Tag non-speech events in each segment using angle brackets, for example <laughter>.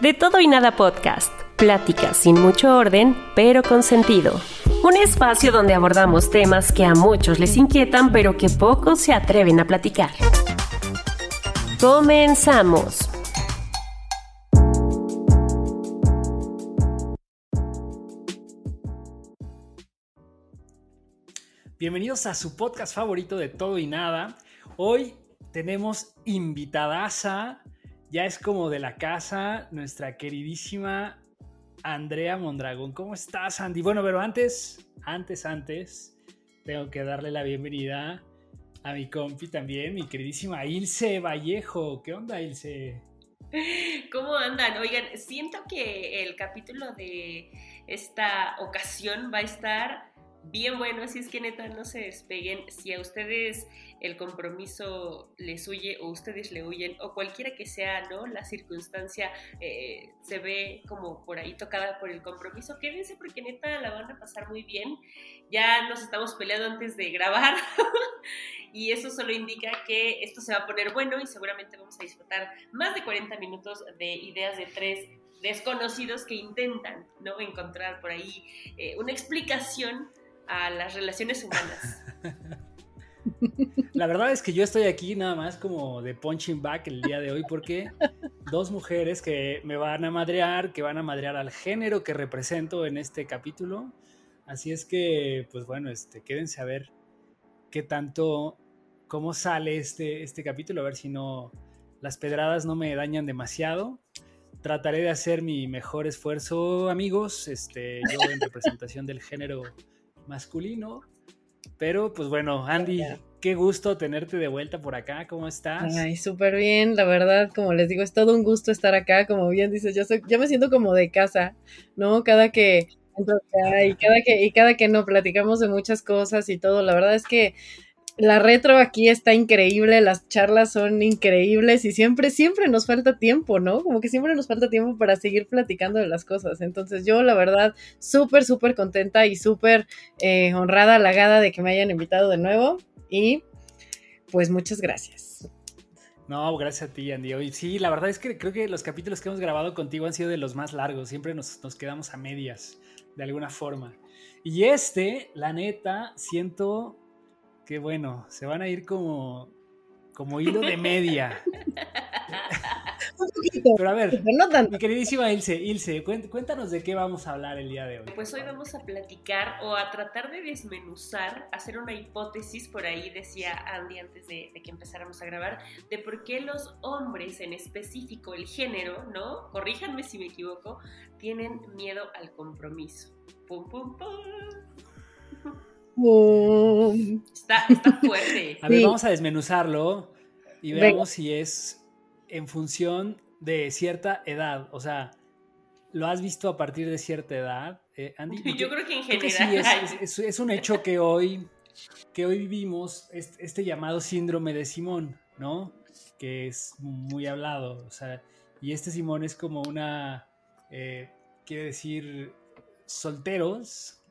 De todo y nada podcast. Pláticas sin mucho orden, pero con sentido. Un espacio donde abordamos temas que a muchos les inquietan, pero que pocos se atreven a platicar. Comenzamos. Bienvenidos a su podcast favorito de todo y nada. Hoy tenemos invitadaza, ya es como de la casa, nuestra queridísima Andrea Mondragón. ¿Cómo estás, Andy? Bueno, pero antes, antes, antes, tengo que darle la bienvenida a mi compi también, mi queridísima Ilse Vallejo. ¿Qué onda, Ilse? <laughs> ¿Cómo andan? Oigan, siento que el capítulo de esta ocasión va a estar bien bueno, así es que neta no se despeguen. Si a ustedes el compromiso les huye o ustedes le huyen o cualquiera que sea, ¿no? La circunstancia eh, se ve como por ahí tocada por el compromiso, quédense porque neta la van a pasar muy bien. Ya nos estamos peleando antes de grabar <laughs> y eso solo indica que esto se va a poner bueno y seguramente vamos a disfrutar más de 40 minutos de ideas de tres desconocidos que intentan ¿no? encontrar por ahí eh, una explicación a las relaciones humanas. <laughs> La verdad es que yo estoy aquí nada más como de punching back el día de hoy porque dos mujeres que me van a madrear, que van a madrear al género que represento en este capítulo. Así es que, pues bueno, este, quédense a ver qué tanto, cómo sale este, este capítulo, a ver si no, las pedradas no me dañan demasiado. Trataré de hacer mi mejor esfuerzo, amigos, este, yo en representación del género masculino. Pero pues bueno, Andy, qué gusto tenerte de vuelta por acá. ¿Cómo estás? Ay, súper bien, la verdad, como les digo, es todo un gusto estar acá. Como bien dices, yo, yo me siento como de casa, ¿no? Cada que y cada que, y cada que no platicamos de muchas cosas y todo, la verdad es que la retro aquí está increíble, las charlas son increíbles y siempre, siempre nos falta tiempo, ¿no? Como que siempre nos falta tiempo para seguir platicando de las cosas. Entonces yo, la verdad, súper, súper contenta y súper eh, honrada, halagada de que me hayan invitado de nuevo y pues muchas gracias. No, gracias a ti, Andy. Hoy sí, la verdad es que creo que los capítulos que hemos grabado contigo han sido de los más largos. Siempre nos, nos quedamos a medias, de alguna forma. Y este, la neta, siento Qué bueno, se van a ir como, como hilo de media. <laughs> Pero a ver, mi queridísima Ilse, Ilse, cuéntanos de qué vamos a hablar el día de hoy. Pues hoy vamos a platicar o a tratar de desmenuzar, hacer una hipótesis, por ahí decía Andy antes de, que empezáramos a grabar, de por qué los hombres en específico, el género, ¿no? Corríjanme si me equivoco, tienen miedo al compromiso. Pum, pum, pum. Está, fuerte. A ver, vamos a desmenuzarlo y veamos si es en función de cierta edad. O sea, ¿lo has visto a partir de cierta edad, eh, Andy? <laughs> Yo creo que en general. sí, es, un hecho que hoy, que hoy vivimos este, llamado síndrome de Simón, ¿no? Que es muy hablado. O sea, y este Simón es como una. Eh, quiere decir solteros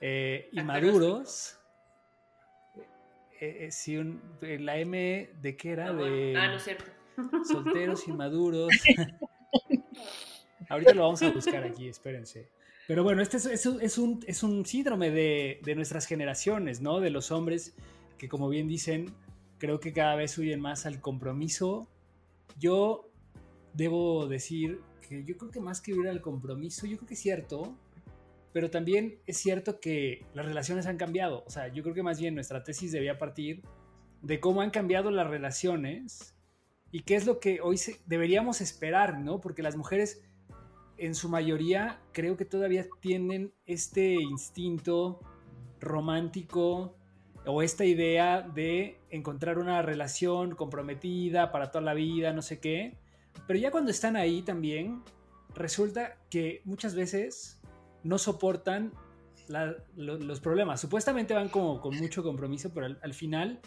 eh, inmaduros. Eh, eh, la M de qué era? De ah, no es cierto. Solteros, <laughs> inmaduros. Ahorita lo vamos a buscar aquí, espérense. Pero bueno, este es, un, es un, síndrome de, de, nuestras generaciones, ¿no? De los hombres que, como bien dicen, creo que cada vez huyen más al compromiso. Yo debo decir que yo creo que más que huir al compromiso, yo creo que es cierto, pero también es cierto que las relaciones han cambiado. O sea, yo creo que más bien nuestra tesis debía partir de cómo han cambiado las relaciones y qué es lo que hoy deberíamos esperar, ¿no? Porque las mujeres en su mayoría creo que todavía tienen este instinto romántico o esta idea de encontrar una relación comprometida para toda la vida, no sé qué. Pero ya cuando están ahí también, resulta que muchas veces no soportan los problemas. Supuestamente van como con mucho compromiso, pero al, final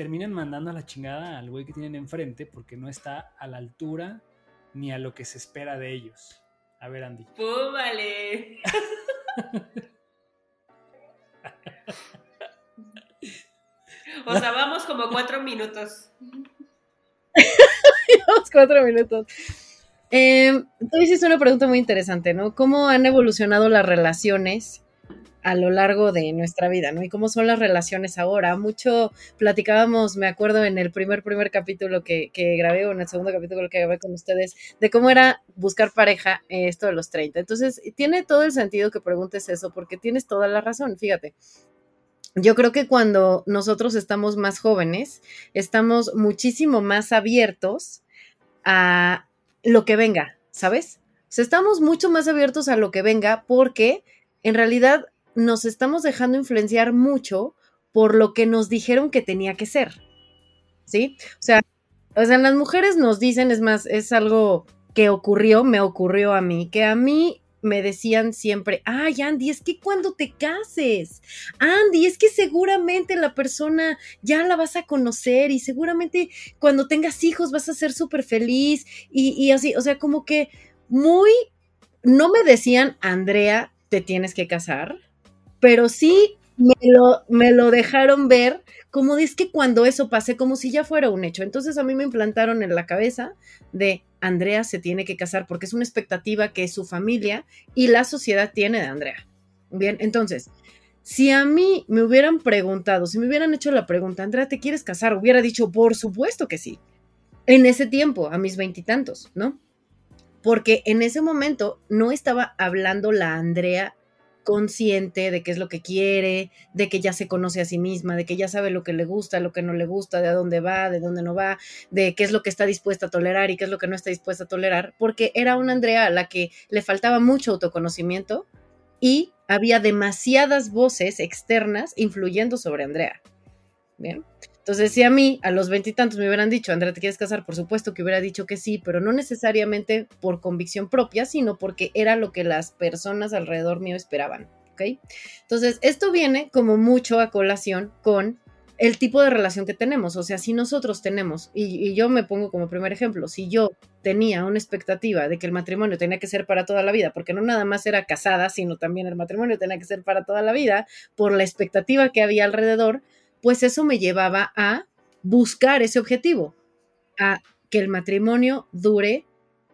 terminan mandando a la chingada al güey que tienen enfrente porque no está a la altura ni a lo que se espera de ellos. A ver, Andy. <laughs> ¡Púbale! o sea, vamos como cuatro minutos. <laughs> vamos cuatro minutos. Eh, tú hiciste una pregunta muy interesante, ¿no? ¿Cómo han evolucionado las relaciones a lo largo de nuestra vida, ¿no? Y cómo son las relaciones ahora. Mucho platicábamos, me acuerdo, en el primer, primer capítulo que, que grabé, o en el segundo capítulo que grabé con ustedes, de cómo era buscar pareja eh, esto de los 30. Entonces, tiene todo el sentido que preguntes eso, porque tienes toda la razón. Fíjate, yo creo que cuando nosotros estamos más jóvenes, estamos muchísimo más abiertos a lo que venga, ¿sabes? O sea, estamos mucho más abiertos a lo que venga porque en realidad nos estamos dejando influenciar mucho por lo que nos dijeron que tenía que ser. ¿Sí? O sea, o sea, las mujeres nos dicen, es más, es algo que ocurrió, me ocurrió a mí, que a mí me decían siempre, ay Andy, es que cuando te cases, Andy, es que seguramente la persona ya la vas a conocer y seguramente cuando tengas hijos vas a ser súper feliz y, y así, o sea, como que muy, no me decían, Andrea, te tienes que casar, pero sí me lo, me lo dejaron ver como es que cuando eso pase, como si ya fuera un hecho. Entonces a mí me implantaron en la cabeza de Andrea se tiene que casar porque es una expectativa que su familia y la sociedad tiene de Andrea. Bien, entonces, si a mí me hubieran preguntado, si me hubieran hecho la pregunta, Andrea, ¿te quieres casar? Hubiera dicho, por supuesto que sí. En ese tiempo, a mis veintitantos, ¿no? Porque en ese momento no estaba hablando la Andrea consciente de qué es lo que quiere, de que ya se conoce a sí misma, de que ya sabe lo que le gusta, lo que no le gusta, de a dónde va, de dónde no va, de qué es lo que está dispuesta a tolerar y qué es lo que no está dispuesta a tolerar, porque era una Andrea a la que le faltaba mucho autoconocimiento y había demasiadas voces externas influyendo sobre Andrea. Bien. Entonces, si a mí, a los veintitantos, me hubieran dicho, Andrea, ¿te quieres casar? Por supuesto que hubiera dicho que sí, pero no necesariamente por convicción propia, sino porque era lo que las personas alrededor mío esperaban. ¿Ok? Entonces, esto viene como mucho a colación con el tipo de relación que tenemos. O sea, si nosotros tenemos, y, y, yo me pongo como primer ejemplo, si yo tenía una expectativa de que el matrimonio tenía que ser para toda la vida, porque no nada más era casada, sino también el matrimonio tenía que ser para toda la vida, por la expectativa que había alrededor, pues eso me llevaba a buscar ese objetivo, a que el matrimonio dure,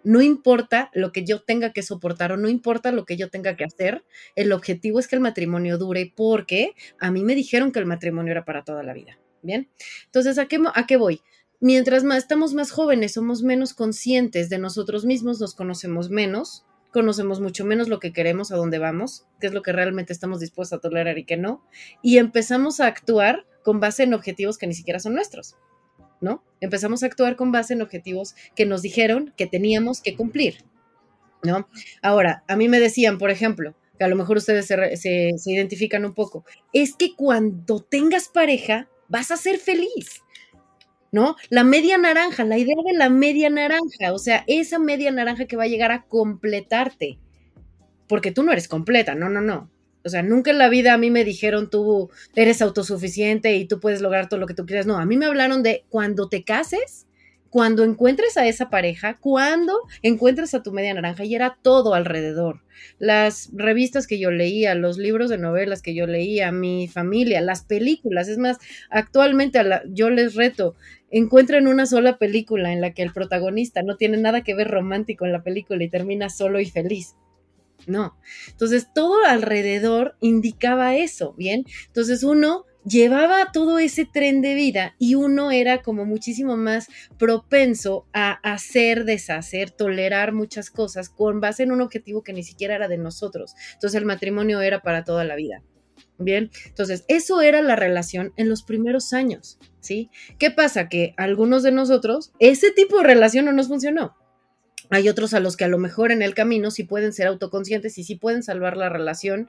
no importa lo que yo tenga que soportar o no importa lo que yo tenga que hacer, el objetivo es que el matrimonio dure porque a mí me dijeron que el matrimonio era para toda la vida. Bien, entonces, ¿a qué, a qué voy? Mientras más estamos más jóvenes, somos menos conscientes de nosotros mismos, nos conocemos menos, conocemos mucho menos lo que queremos, a dónde vamos, qué es lo que realmente estamos dispuestos a tolerar y qué no, y empezamos a actuar con base en objetivos que ni siquiera son nuestros, ¿no? Empezamos a actuar con base en objetivos que nos dijeron que teníamos que cumplir, ¿no? Ahora, a mí me decían, por ejemplo, que a lo mejor ustedes se, identifican un poco, es que cuando tengas pareja vas a ser feliz. ¿no? La media naranja, la idea de la media naranja, o sea, esa media naranja que va a llegar a completarte, porque tú no eres completa, no, no, no. O sea, nunca en la vida a mí me dijeron tú eres autosuficiente y tú puedes lograr todo lo que tú quieras. No, a mí me hablaron de cuando te cases, cuando encuentres a esa pareja, cuando encuentres a tu media naranja y era todo alrededor. Las revistas que yo leía, los libros de novelas que yo leía, mi familia, las películas. Es más, actualmente yo les reto, encuentren una sola película en la que el protagonista no tiene nada que ver romántico en la película y termina solo y feliz. No. Entonces, todo alrededor indicaba eso, ¿bien? Entonces, uno llevaba todo ese tren de vida y uno era como muchísimo más propenso a hacer, deshacer, tolerar muchas cosas con base en un objetivo que ni siquiera era de nosotros. Entonces el matrimonio era para toda la vida. Bien, entonces eso era la relación en los primeros años, ¿sí? ¿Qué pasa? Que algunos de nosotros, ese tipo de relación no nos funcionó. Hay otros a los que a lo mejor en el camino sí pueden ser autoconscientes y sí pueden salvar la relación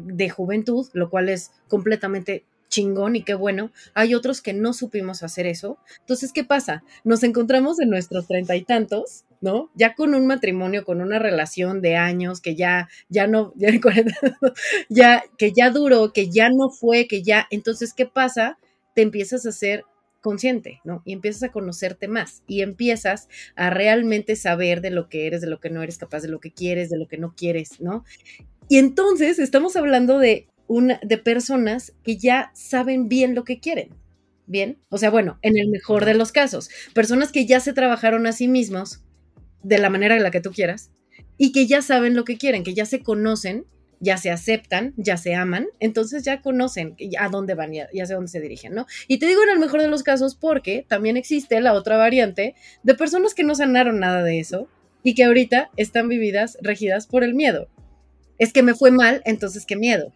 de juventud, lo cual es completamente chingón y qué bueno. Hay otros que no supimos hacer eso. Entonces, ¿qué pasa? Nos encontramos en nuestros treinta y tantos, ¿no? Ya con un matrimonio, con una relación de años que ya, ya no, <laughs> ya, que ya duró, que ya no fue, que ya. Entonces, ¿qué pasa? Te empiezas a ser consciente, ¿no? Y empiezas a conocerte más y empiezas a realmente saber de lo que eres, de lo que no eres capaz, de lo que quieres, de lo que no quieres, ¿no? Y entonces estamos hablando de una, de personas que ya saben bien lo que quieren. Bien, o sea, bueno, en el mejor de los casos, personas que ya se trabajaron a sí mismos de la manera en la que tú quieras y que ya saben lo que quieren, que ya se conocen, ya se aceptan, ya se aman, entonces ya conocen a dónde van y hacia dónde se dirigen, ¿no? Y te digo en el mejor de los casos porque también existe la otra variante de personas que no sanaron nada de eso y que ahorita están vividas, regidas por el miedo. Es que me fue mal, entonces qué miedo.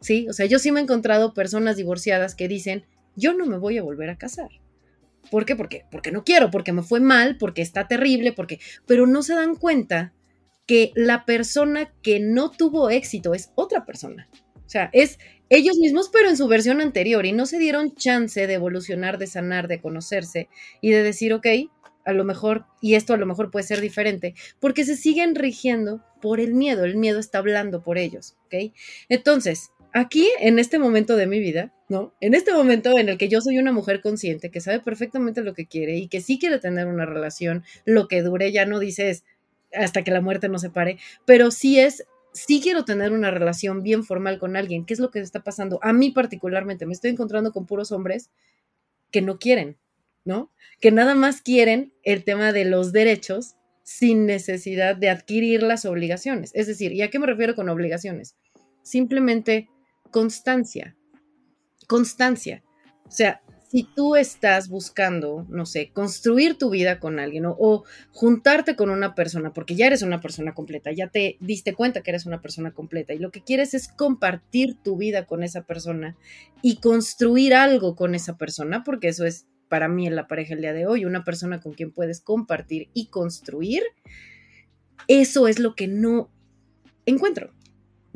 ¿sí? O sea, yo sí me he encontrado personas divorciadas que dicen, yo no me voy a volver a casar. ¿Por qué? Porque, porque no quiero, porque me fue mal, porque está terrible, porque... Pero no se dan cuenta que la persona que no tuvo éxito es otra persona. O sea, es ellos mismos, pero en su versión anterior, y no se dieron chance de evolucionar, de sanar, de conocerse y de decir, ok, a lo mejor, y esto a lo mejor puede ser diferente, porque se siguen rigiendo por el miedo, el miedo está hablando por ellos, ¿ok? Entonces, aquí, en este momento de mi vida, ¿no? En este momento en el que yo soy una mujer consciente, que sabe perfectamente lo que quiere y que sí quiere tener una relación, lo que dure, ya no dices hasta que la muerte nos separe, pero sí es, sí quiero tener una relación bien formal con alguien. ¿Qué es lo que está pasando? A mí particularmente, me estoy encontrando con puros hombres que no quieren, ¿no? Que nada más quieren el tema de los derechos sin necesidad de adquirir las obligaciones. Es decir, ¿y a qué me refiero con obligaciones? Simplemente constancia. Constancia. O sea, si tú estás buscando, no sé, construir tu vida con alguien o, juntarte con una persona, porque ya eres una persona completa, ya te diste cuenta que eres una persona completa y lo que quieres es compartir tu vida con esa persona y construir algo con esa persona, porque eso es para mí en la pareja el día de hoy, una persona con quien puedes compartir y construir, eso es lo que no encuentro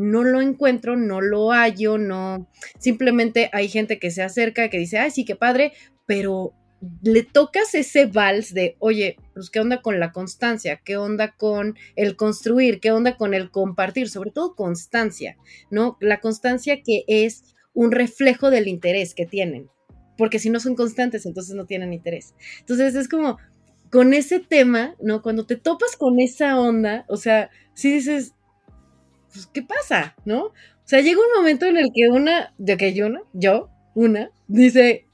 no lo encuentro, no lo hallo, no, simplemente hay gente que se acerca, que dice, ay, sí, qué padre, pero le tocas ese vals de, oye, pues qué onda con la constancia, qué onda con el construir, qué onda con el compartir, sobre todo constancia, ¿no? La constancia que es un reflejo del interés que tienen, porque si no son constantes, entonces no tienen interés. Entonces es como, con ese tema, ¿no? Cuando te topas con esa onda, o sea, si dices, pues, ¿qué pasa? ¿No? O sea, llega un momento en el que una, de que yo, una, yo, una, dice,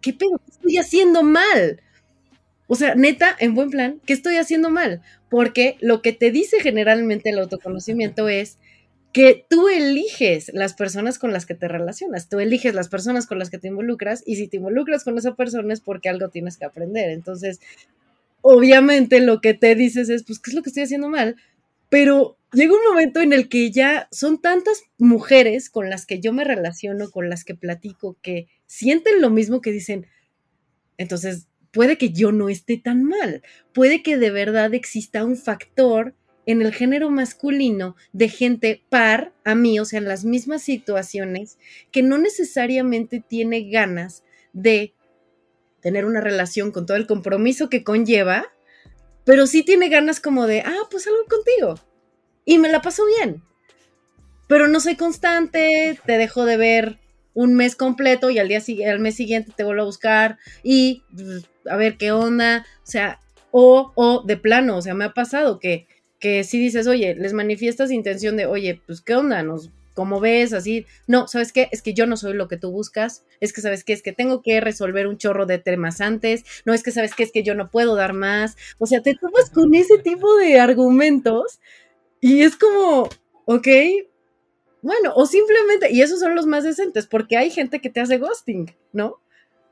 ¿qué pedo? ¿Qué estoy haciendo mal? O sea, neta, en buen plan, ¿qué estoy haciendo mal? Porque lo que te dice generalmente el autoconocimiento es que tú eliges las personas con las que te relacionas, tú eliges las personas con las que te involucras y si te involucras con esa persona es porque algo tienes que aprender. Entonces, obviamente lo que te dices es, pues, ¿qué es lo que estoy haciendo mal? Pero llega un momento en el que ya son tantas mujeres con las que yo me relaciono, con las que platico, que sienten lo mismo que dicen, entonces puede que yo no esté tan mal, puede que de verdad exista un factor en el género masculino de gente par a mí, o sea, en las mismas situaciones, que no necesariamente tiene ganas de tener una relación con todo el compromiso que conlleva, pero sí tiene ganas como de, ah, pues algo contigo, y me la paso bien. Pero no soy constante, te dejo de ver un mes completo y al día al mes siguiente te vuelvo a buscar y pues, a ver qué onda, o sea, o, o de plano, o sea, me ha pasado que, que si dices, oye, les manifiestas intención de, oye, pues qué onda, nos, como ves, así, no, ¿sabes qué? Es que yo no soy lo que tú buscas, es que, ¿sabes qué? Es que tengo que resolver un chorro de temas antes, no es que, ¿sabes qué? Es que yo no puedo dar más, o sea, te tomas con ese tipo de argumentos y es como, ok, Bueno, o simplemente, y esos son los más decentes, porque hay gente que te hace ghosting, ¿no?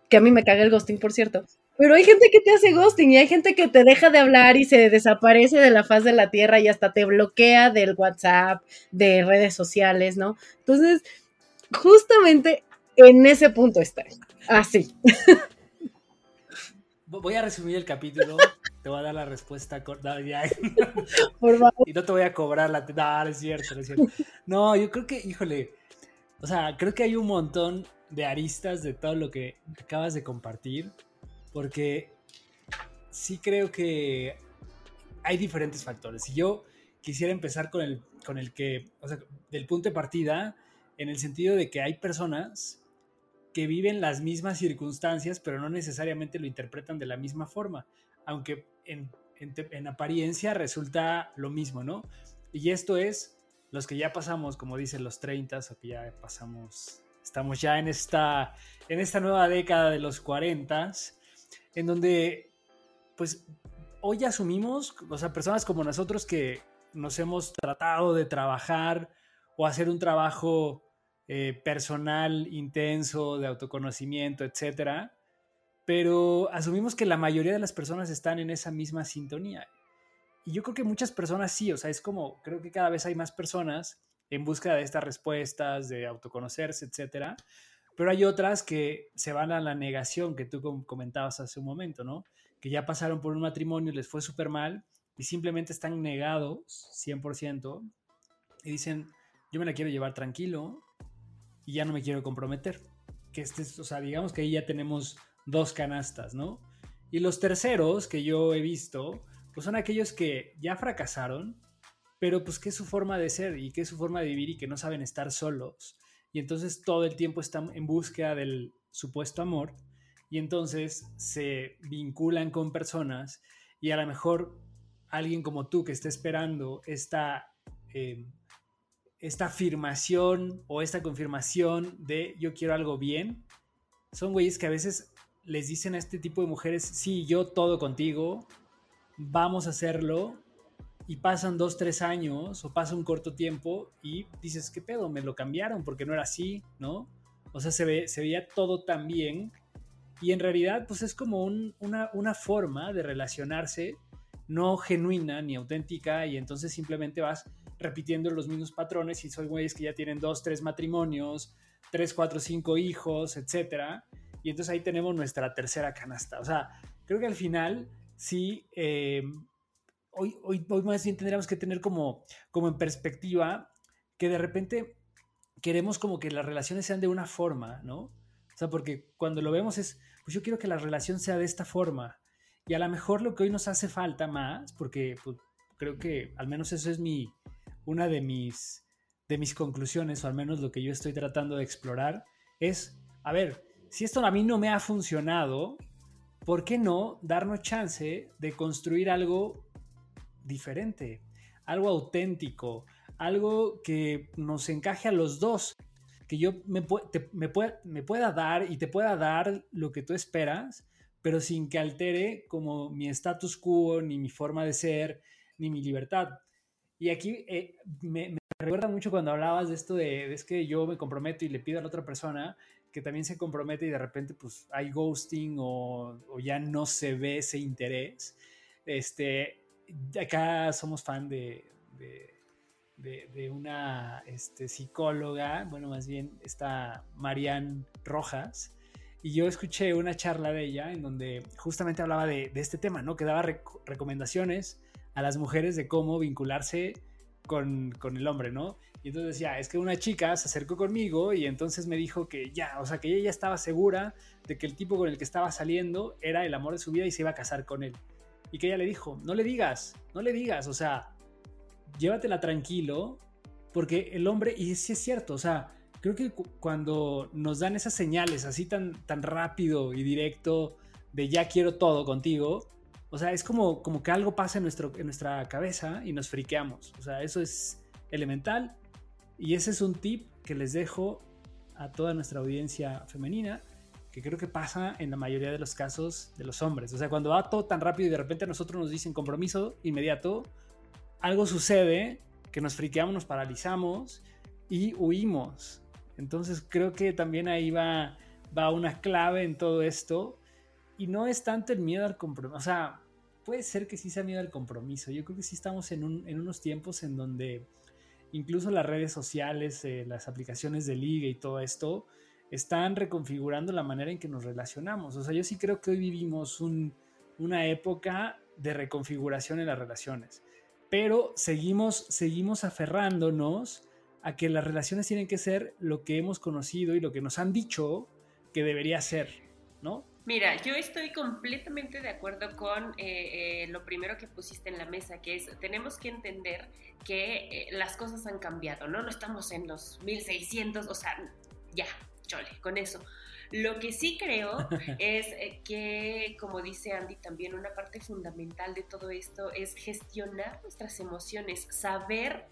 Que a mí me caga el ghosting, por cierto. Pero hay gente que te hace ghosting y hay gente que te deja de hablar y se desaparece de la faz de la tierra y hasta te bloquea del WhatsApp, de redes sociales, ¿no? Entonces, justamente en ese punto está. Así. Voy a resumir el capítulo. <laughs> Te voy a dar la respuesta corta. Por favor. <laughs> Y no te voy a cobrar la. No, es cierto, no es cierto. No, yo creo que, híjole. O sea, creo que hay un montón de aristas de todo lo que acabas de compartir. Porque sí creo que hay diferentes factores. Y yo quisiera empezar con el, con el que, o sea, del punto de partida, en el sentido de que hay personas que viven las mismas circunstancias, pero no necesariamente lo interpretan de la misma forma, aunque en, apariencia resulta lo mismo, ¿no? Y esto es los que ya pasamos, como dicen los 30 o que ya pasamos, estamos ya en esta, en esta nueva década de los 40, en donde, pues, hoy asumimos, o sea, personas como nosotros que nos hemos tratado de trabajar o hacer un trabajo eh, personal intenso, de autoconocimiento, etcétera, pero asumimos que la mayoría de las personas están en esa misma sintonía. Y yo creo que muchas personas sí, o sea, es como, creo que cada vez hay más personas en busca de estas respuestas, de autoconocerse, etcétera, pero hay otras que se van a la negación que tú comentabas hace un momento, ¿no? Que ya pasaron por un matrimonio, les fue súper mal y simplemente están negados 100% y dicen, yo me la quiero llevar tranquilo, y ya no me quiero comprometer. Que este, o sea, digamos que ahí ya tenemos dos canastas, ¿no? Y los terceros que yo he visto, pues son aquellos que ya fracasaron, pero pues que es su forma de ser y que es su forma de vivir y que no saben estar solos. Y entonces todo el tiempo están en búsqueda del supuesto amor y entonces se vinculan con personas y a lo mejor alguien como tú que está esperando esta eh, esta afirmación o esta confirmación de yo quiero algo bien, son güeyes que a veces les dicen a este tipo de mujeres, sí, yo todo contigo, vamos a hacerlo, y pasan dos, tres años o pasa un corto tiempo y dices, ¿qué pedo? Me lo cambiaron porque no era así, ¿no? O sea, se, ve, se veía todo tan bien y en realidad pues es como una, una forma de relacionarse no genuina ni auténtica y entonces simplemente vas repitiendo los mismos patrones y son güeyes que ya tienen dos, tres matrimonios, tres, cuatro, cinco hijos, etcétera. Y entonces ahí tenemos nuestra tercera canasta. O sea, creo que al final sí, eh, hoy, hoy, hoy, más bien tendríamos que tener como, como en perspectiva que de repente queremos como que las relaciones sean de una forma, ¿no? O sea, porque cuando lo vemos es, pues yo quiero que la relación sea de esta forma. Y a lo mejor lo que hoy nos hace falta más, porque pues, creo que al menos eso es mi, una de mis, de mis conclusiones, o al menos lo que yo estoy tratando de explorar, es, a ver, si esto a mí no me ha funcionado, ¿por qué no darnos chance de construir algo diferente, algo auténtico, algo que nos encaje a los dos, que yo me, me, me pueda dar y te pueda dar lo que tú esperas, pero sin que altere como mi status quo, ni mi forma de ser, ni mi libertad. Y aquí eh, me, recuerda mucho cuando hablabas de esto de, es que yo me comprometo y le pido a la otra persona que también se compromete y de repente pues hay ghosting o, ya no se ve ese interés. Este, acá somos fan de, de, una este, psicóloga, bueno, más bien está Marianne Rojas, y yo escuché una charla de ella en donde justamente hablaba de, este tema, ¿no? Que daba recomendaciones a las mujeres de cómo vincularse con, el hombre, ¿no? Y entonces decía, es que una chica se acercó conmigo y entonces me dijo que ya, o sea, que ella ya estaba segura de que el tipo con el que estaba saliendo era el amor de su vida y se iba a casar con él. Y que ella le dijo, no le digas, no le digas, o sea, llévatela tranquilo, porque el hombre, y sí es cierto, o sea, creo que cuando nos dan esas señales así tan, tan rápido y directo de ya quiero todo contigo, o sea, es como, como que algo pasa en, nuestro, en nuestra cabeza y nos friqueamos. O sea, eso es elemental. Y ese es un tip que les dejo a toda nuestra audiencia femenina, que creo que pasa en la mayoría de los casos de los hombres. O sea, cuando va todo tan rápido y de repente a nosotros nos dicen compromiso inmediato, algo sucede que nos friqueamos, nos paralizamos y huimos. Entonces creo que también ahí va, va una clave en todo esto y no es tanto el miedo al compromiso, o sea, puede ser que sí sea miedo al compromiso. Yo creo que sí estamos en, unos tiempos en donde incluso las redes sociales, eh, las aplicaciones de liga y todo esto están reconfigurando la manera en que nos relacionamos. O sea, yo sí creo que hoy vivimos una época de reconfiguración en las relaciones, pero seguimos, seguimos aferrándonos a que las relaciones tienen que ser lo que hemos conocido y lo que nos han dicho que debería ser, ¿no? Mira, yo estoy completamente de acuerdo con eh, eh, lo primero que pusiste en la mesa, que es, tenemos que entender que eh, las cosas han cambiado, ¿no? No estamos en los 1600, o sea, ya, chole, con eso. Lo que sí creo <laughs> es que, como dice Andy, también una parte fundamental de todo esto es gestionar nuestras emociones, saber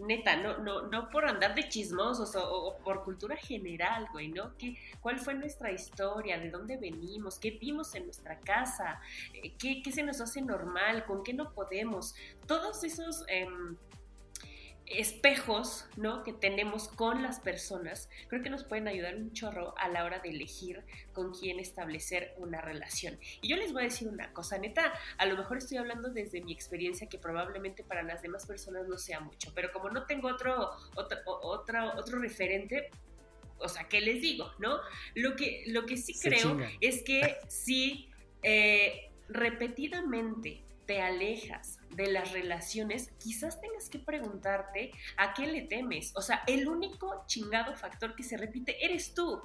neta, no, no, no por andar de chismosos o, por cultura general, güey, ¿no? ¿Qué, ¿Cuál fue nuestra historia? ¿De dónde venimos? ¿Qué vimos en nuestra casa? Eh, ¿Qué, qué se nos hace normal? ¿Con qué no podemos? Todos esos... Em, espejos ¿no? que tenemos con las personas, creo que nos pueden ayudar un chorro a la hora de elegir con quién establecer una relación. Y yo les voy a decir una cosa, neta, a lo mejor estoy hablando desde mi experiencia que probablemente para las demás personas no sea mucho, pero como no tengo otro, otro, otro, otro referente, o sea, ¿qué les digo? ¿No? Lo que, lo que sí creo es que <laughs> si eh, repetidamente te alejas de las relaciones, quizás tengas que preguntarte a qué le temes. O sea, el único chingado factor que se repite eres tú.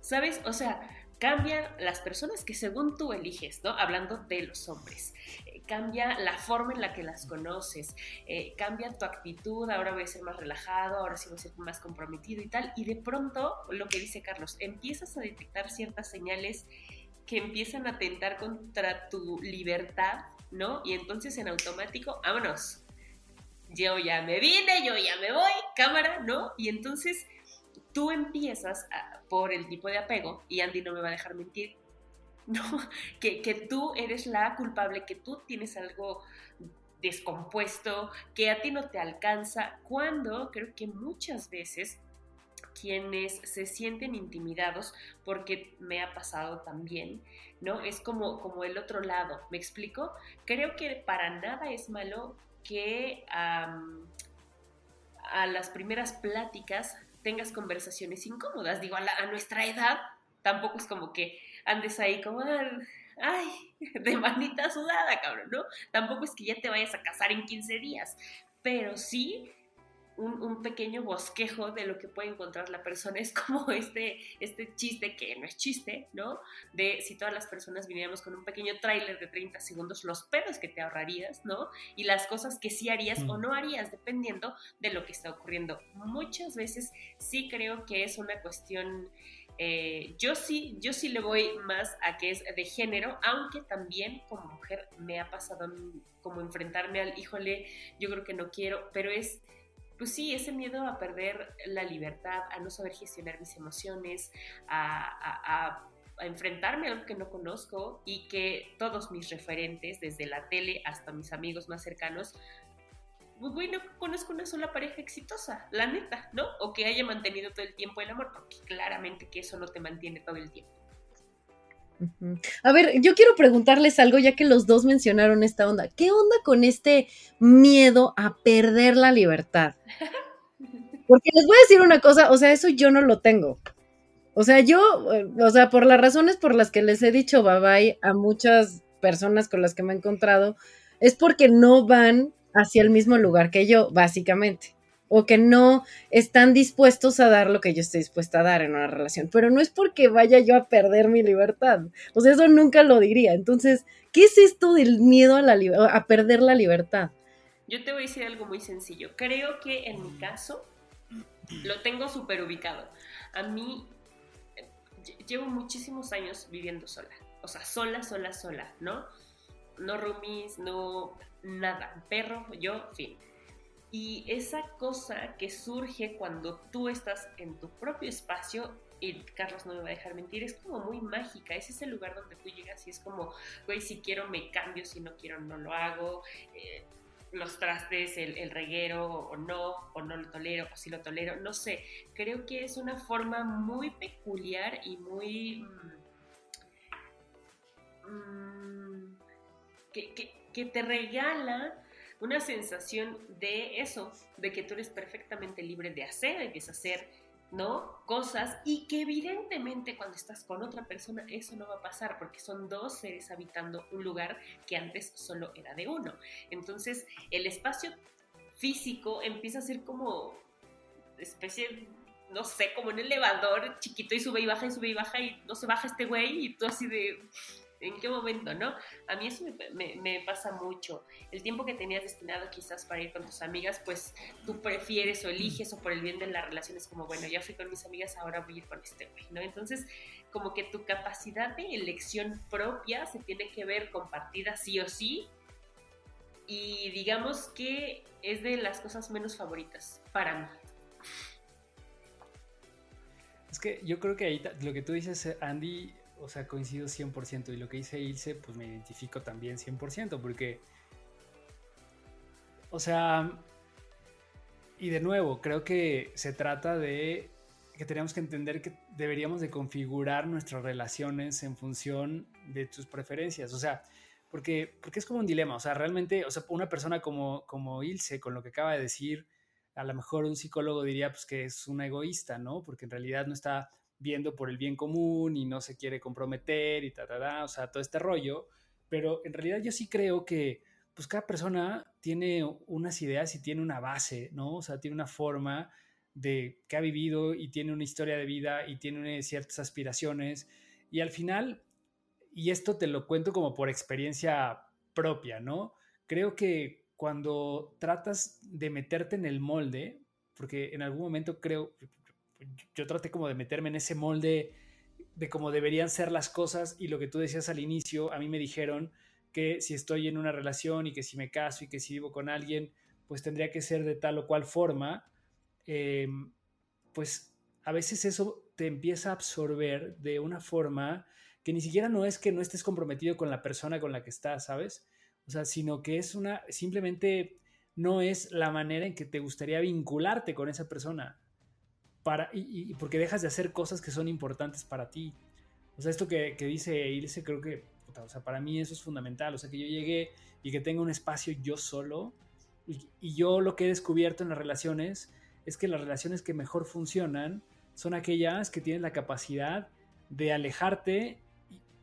¿Sabes? O sea, cambian las personas que según tú eliges, ¿no? Hablando de los hombres. Eh, cambia la forma en la que las conoces, eh, cambia tu actitud, ahora voy a ser más relajado, ahora sí voy a ser más comprometido y tal. Y de pronto, lo que dice Carlos, empiezas a detectar ciertas señales que empiezan a atentar contra tu libertad, ¿no? Y entonces en automático, vámonos. Yo ya me vine, yo ya me voy, cámara, ¿no? Y entonces tú empiezas por el tipo de apego, y Andy no me va a dejar mentir, <laughs> ¿no? Que, que tú eres la culpable, que tú tienes algo descompuesto, que a ti no te alcanza, cuando creo que muchas veces quienes se sienten intimidados, porque me ha pasado también, ¿no? Es como, como el otro lado, ¿me explico? Creo que para nada es malo que a las primeras pláticas tengas conversaciones incómodas, digo, a, nuestra edad tampoco es como que andes ahí como, ay, <laughs> de manita sudada, cabrón, ¿no? Tampoco es que ya te vayas a casar en 15 días, pero sí un, pequeño bosquejo de lo que puede encontrar la persona. <laughs> Es como este, este chiste, que no es chiste, ¿no? De si todas las personas viniéramos con un pequeño tráiler de 30 segundos, los pedos que te ahorrarías, ¿no? Y las cosas que sí harías o no harías, dependiendo de lo que está ocurriendo. Muchas veces sí creo que es una cuestión... Eh, yo sí, yo sí le voy más a que es de género, aunque también como mujer me ha pasado como enfrentarme al, híjole, yo creo que no quiero, pero es pues sí, ese miedo a perder la libertad, a no saber gestionar mis emociones, a, enfrentarme a algo que no conozco y que todos mis referentes, desde la tele hasta mis amigos más cercanos, pues güey, no conozco una sola pareja exitosa, la neta, ¿no? O que haya mantenido todo el tiempo el amor, porque claramente que eso no te mantiene todo el tiempo. A ver, yo quiero preguntarles algo ya que los dos mencionaron esta onda. ¿Qué onda con este miedo a perder la libertad? <laughs> Porque les voy a decir una cosa, o sea, eso yo no lo tengo. O sea, yo, eh, o sea, por las razones por las que les he dicho bye bye a muchas personas con las que me he encontrado, es porque no van hacia el mismo lugar que yo, básicamente o que no están dispuestos a dar lo que yo estoy dispuesta a dar en una relación. Pero no es porque vaya yo a perder mi libertad. O sea, eso nunca lo diría. Entonces, ¿qué es esto del miedo a, la a perder la libertad? Yo te voy a decir algo muy sencillo. Creo que en mi caso lo tengo súper ubicado. A mí llevo muchísimos años viviendo sola. O sea, sola, sola, sola, ¿no? No roomies, no nada. Perro, yo, fin y esa cosa que surge cuando tú estás en tu propio espacio, y Carlos no me va a dejar mentir, es como muy mágica, es ese lugar donde tú llegas y es como, güey, si quiero me cambio, si no quiero no lo hago. Eh, los trastes, el, reguero o no, o no lo tolero, o si lo tolero, no sé. Creo que es una forma muy peculiar y muy... Mm, mm, que, te regala una sensación de eso, de que tú eres perfectamente libre de hacer, de deshacer, ¿no? Cosas y que evidentemente cuando estás con otra persona eso no va a pasar porque son dos seres habitando un lugar que antes solo era de uno. Entonces el espacio físico empieza a ser como especie, no sé, como un elevador chiquito y sube y baja y sube y baja y no se baja este güey y tú así de ¿En qué momento, no? A mí eso me, pasa mucho. El tiempo que tenías destinado quizás para ir con tus amigas, pues tú prefieres o eliges o por el bien de la relación es como, bueno, ya fui con mis amigas, ahora voy a ir con este güey, ¿no? Entonces, como que tu capacidad de elección propia se tiene que ver compartida sí o sí y digamos que es de las cosas menos favoritas para mí. Es que yo creo que ahí lo que tú dices, Andy, o sea, coincido 100%. Y lo que dice Ilse, pues me identifico también 100%, porque, o sea, y de nuevo, creo que se trata de que tenemos que entender que deberíamos de configurar nuestras relaciones en función de tus preferencias. O sea, porque, porque es como un dilema. O sea, realmente, o sea, una persona como, como Ilse, con lo que acaba de decir, a lo mejor un psicólogo diría pues que es una egoísta, ¿no? Porque en realidad no está viendo por el bien común y no se quiere comprometer y ta, ta, o sea, todo este rollo. Pero en realidad yo sí creo que pues cada persona tiene unas ideas y tiene una base, ¿no? O sea, tiene una forma de que ha vivido y tiene una historia de vida y tiene ciertas aspiraciones. Y al final, y esto te lo cuento como por experiencia propia, ¿no? Creo que cuando tratas de meterte en el molde, porque en algún momento creo, yo traté como de meterme en ese molde de cómo deberían ser las cosas y lo que tú decías al inicio, a mí me dijeron que si estoy en una relación y que si me caso y que si vivo con alguien, pues tendría que ser de tal o cual forma, em, pues a veces eso te empieza a absorber de una forma que ni siquiera no es que no estés comprometido con la persona con la que estás, ¿sabes? O sea, sino que es una, simplemente no es la manera en que te gustaría vincularte con esa persona y, porque dejas de hacer cosas que son importantes para ti. O sea, esto que, dice Ilse, creo que, o sea, para mí eso es fundamental. O sea, que yo llegue y que tenga un espacio yo solo. Y, y, yo lo que he descubierto en las relaciones es que las relaciones que mejor funcionan son aquellas que tienen la capacidad de alejarte,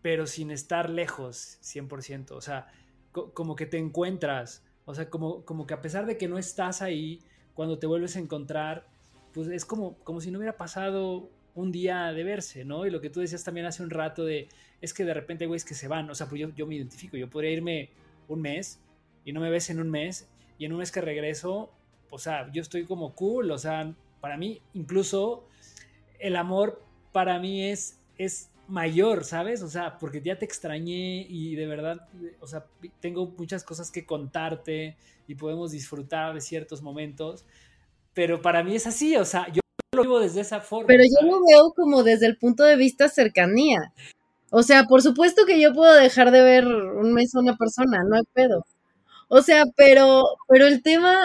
pero sin estar lejos 100%. O sea, como que te encuentras. O sea, como, como que a pesar de que no estás ahí, cuando te vuelves a encontrar, pues es como, como si no hubiera pasado un día de verse, ¿no? Y lo que tú decías también hace un rato de, es que de repente, güey, es que se van, o sea, pues yo, yo me identifico, yo podría irme un mes y no me ves en un mes y en un mes que regreso, o sea, yo estoy como cool, o sea, para mí incluso el amor para mí es, es mayor, ¿sabes? O sea, porque ya te extrañé y de verdad, o sea, tengo muchas cosas que contarte y podemos disfrutar de ciertos momentos pero para mí es así, o sea, yo lo vivo desde esa forma. Pero yo lo veo como desde el punto de vista cercanía. O sea, por supuesto que yo puedo dejar de ver un mes a una persona, no hay pedo. O sea, pero, pero el tema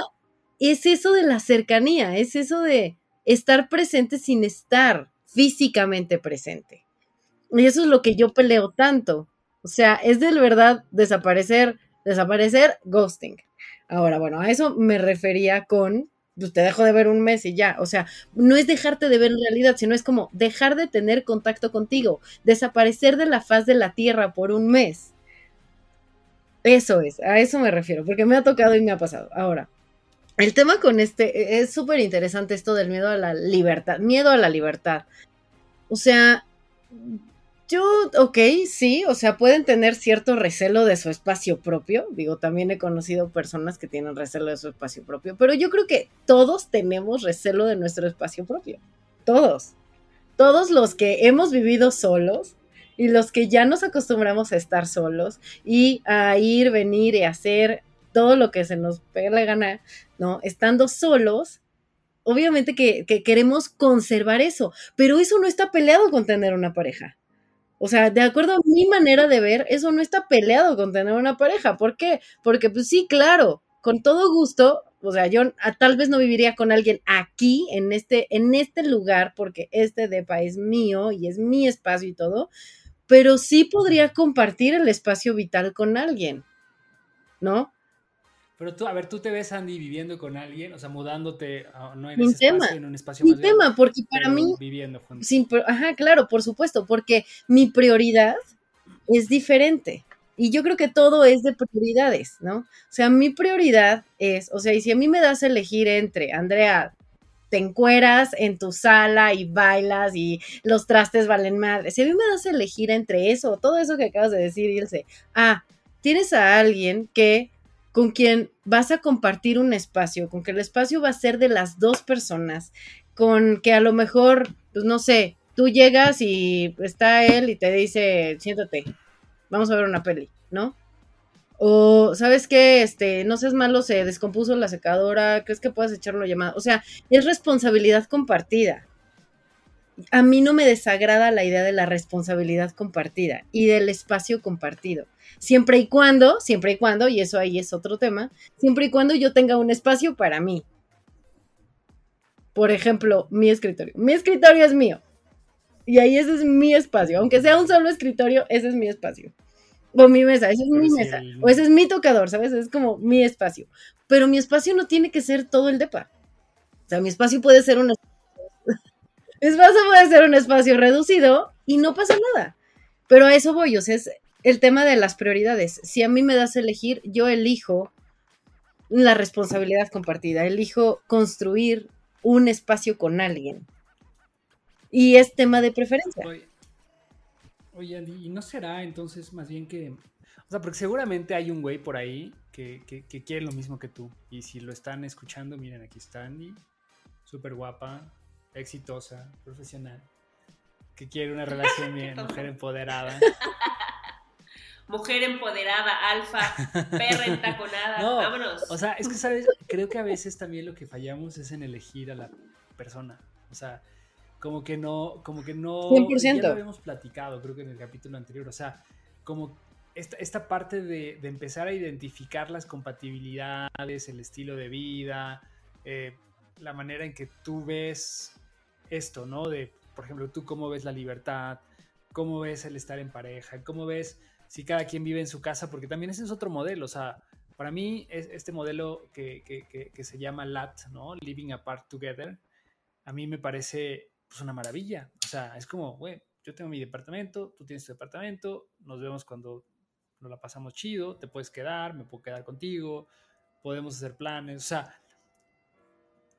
es eso de la cercanía, es eso de estar presente sin estar físicamente presente. Y eso es lo que yo peleo tanto. O sea, es de verdad desaparecer, desaparecer, ghosting. Ahora, bueno, a eso me refería con pues te dejo de ver un mes y ya. O sea, no es dejarte de ver en realidad, sino es como dejar de tener contacto contigo, desaparecer de la faz de la tierra por un mes. Eso es, a eso me refiero, porque me ha tocado y me ha pasado. Ahora, el tema con este e, es súper interesante esto del miedo a la libertad, miedo a la libertad. O sea, yo, ok, sí, o sea, pueden tener cierto recelo de su espacio propio. Digo, también he conocido personas que tienen recelo de su espacio propio, pero yo creo que todos tenemos recelo de nuestro espacio propio. Todos. Todos los que hemos vivido solos y los que ya nos acostumbramos a estar solos y a ir, venir y hacer todo lo que se nos pegue la gana, ¿no? Estando solos, obviamente que, que queremos conservar eso, pero eso no está peleado con tener una pareja. O sea, de acuerdo a mi manera de ver, eso no está peleado con tener una pareja. ¿Por qué? Porque, pues sí, claro, con todo gusto, o sea, yo tal vez no viviría con alguien aquí, en este, en este lugar, porque este depa es mío y es mi espacio y todo, pero sí podría compartir el espacio vital con alguien, ¿no? Pero tú, a ver, tú te ves, Andy, viviendo con alguien, o sea, mudándote, no en ese tema, espacio, en un espacio mi tema, porque para mí, viviendo juntos. ajá, claro, por supuesto, porque mi prioridad es diferente. Y yo creo que todo es de prioridades, ¿no? O sea, mi prioridad es, o sea, y si a mí me das a elegir entre, Andrea, te encueras en tu sala y bailas y los trastes valen madre, si a mí me das a elegir entre eso, todo eso que acabas de decir, Ilse, ah, tienes a alguien que con quien vas a compartir un espacio, con que el espacio va a ser de las dos personas, con que a lo mejor, pues no sé, tú llegas y está él y te dice, siéntate, vamos a ver una peli, ¿no? O, ¿sabes qué? Este, no seas malo, se descompuso la secadora, ¿crees que puedes echarlo llamada? O sea, es responsabilidad compartida. A mí no me desagrada la idea de la responsabilidad compartida y del espacio compartido. Siempre y cuando, siempre y cuando, y eso ahí es otro tema, siempre y cuando yo tenga un espacio para mí. Por ejemplo, mi escritorio. Mi escritorio es mío. Y ahí ese es mi espacio. Aunque sea un solo escritorio, ese es mi espacio. O mi mesa, esa es mi mesa. O ese es mi tocador, ¿sabes? Es como mi espacio. Pero mi espacio no tiene que ser todo el depa. O sea, mi espacio puede ser un mi espacio puede ser un espacio reducido y no pasa nada. Pero a eso voy, o sea, es el tema de las prioridades. Si a mí me das a elegir, yo elijo la responsabilidad compartida, elijo construir un espacio con alguien y es tema de preferencia. Oye, Andy, ¿y no será entonces más bien que... O sea, porque seguramente hay un güey por ahí que, quiere lo mismo que tú. Y si lo están escuchando, miren, aquí está Andy, súper guapa, exitosa, profesional, que quiere una <laughs> relación bien, mujer empoderada. <laughs> mujer empoderada, alfa, perra entaconada, <laughs> no, vámonos. O sea, es que, ¿sabes? Creo que a veces también lo que fallamos es en elegir a la persona. O sea, como que no, como que no, 100%. ya lo habíamos platicado, creo que en el capítulo anterior, o sea, como esta, esta parte de, de, empezar a identificar las compatibilidades, el estilo de vida, eh, la manera en que tú ves esto, ¿no? De, por ejemplo, tú cómo ves la libertad, cómo ves el estar en pareja, cómo ves si cada quien vive en su casa, porque también ese es otro modelo, o sea, para mí es este modelo que, que, que se llama LAT, ¿no? Living Apart Together, a mí me parece pues una maravilla. O sea, es como, güey, yo tengo mi departamento, tú tienes tu departamento, nos vemos cuando nos la pasamos chido, te puedes quedar, me puedo quedar contigo, podemos hacer planes. O sea,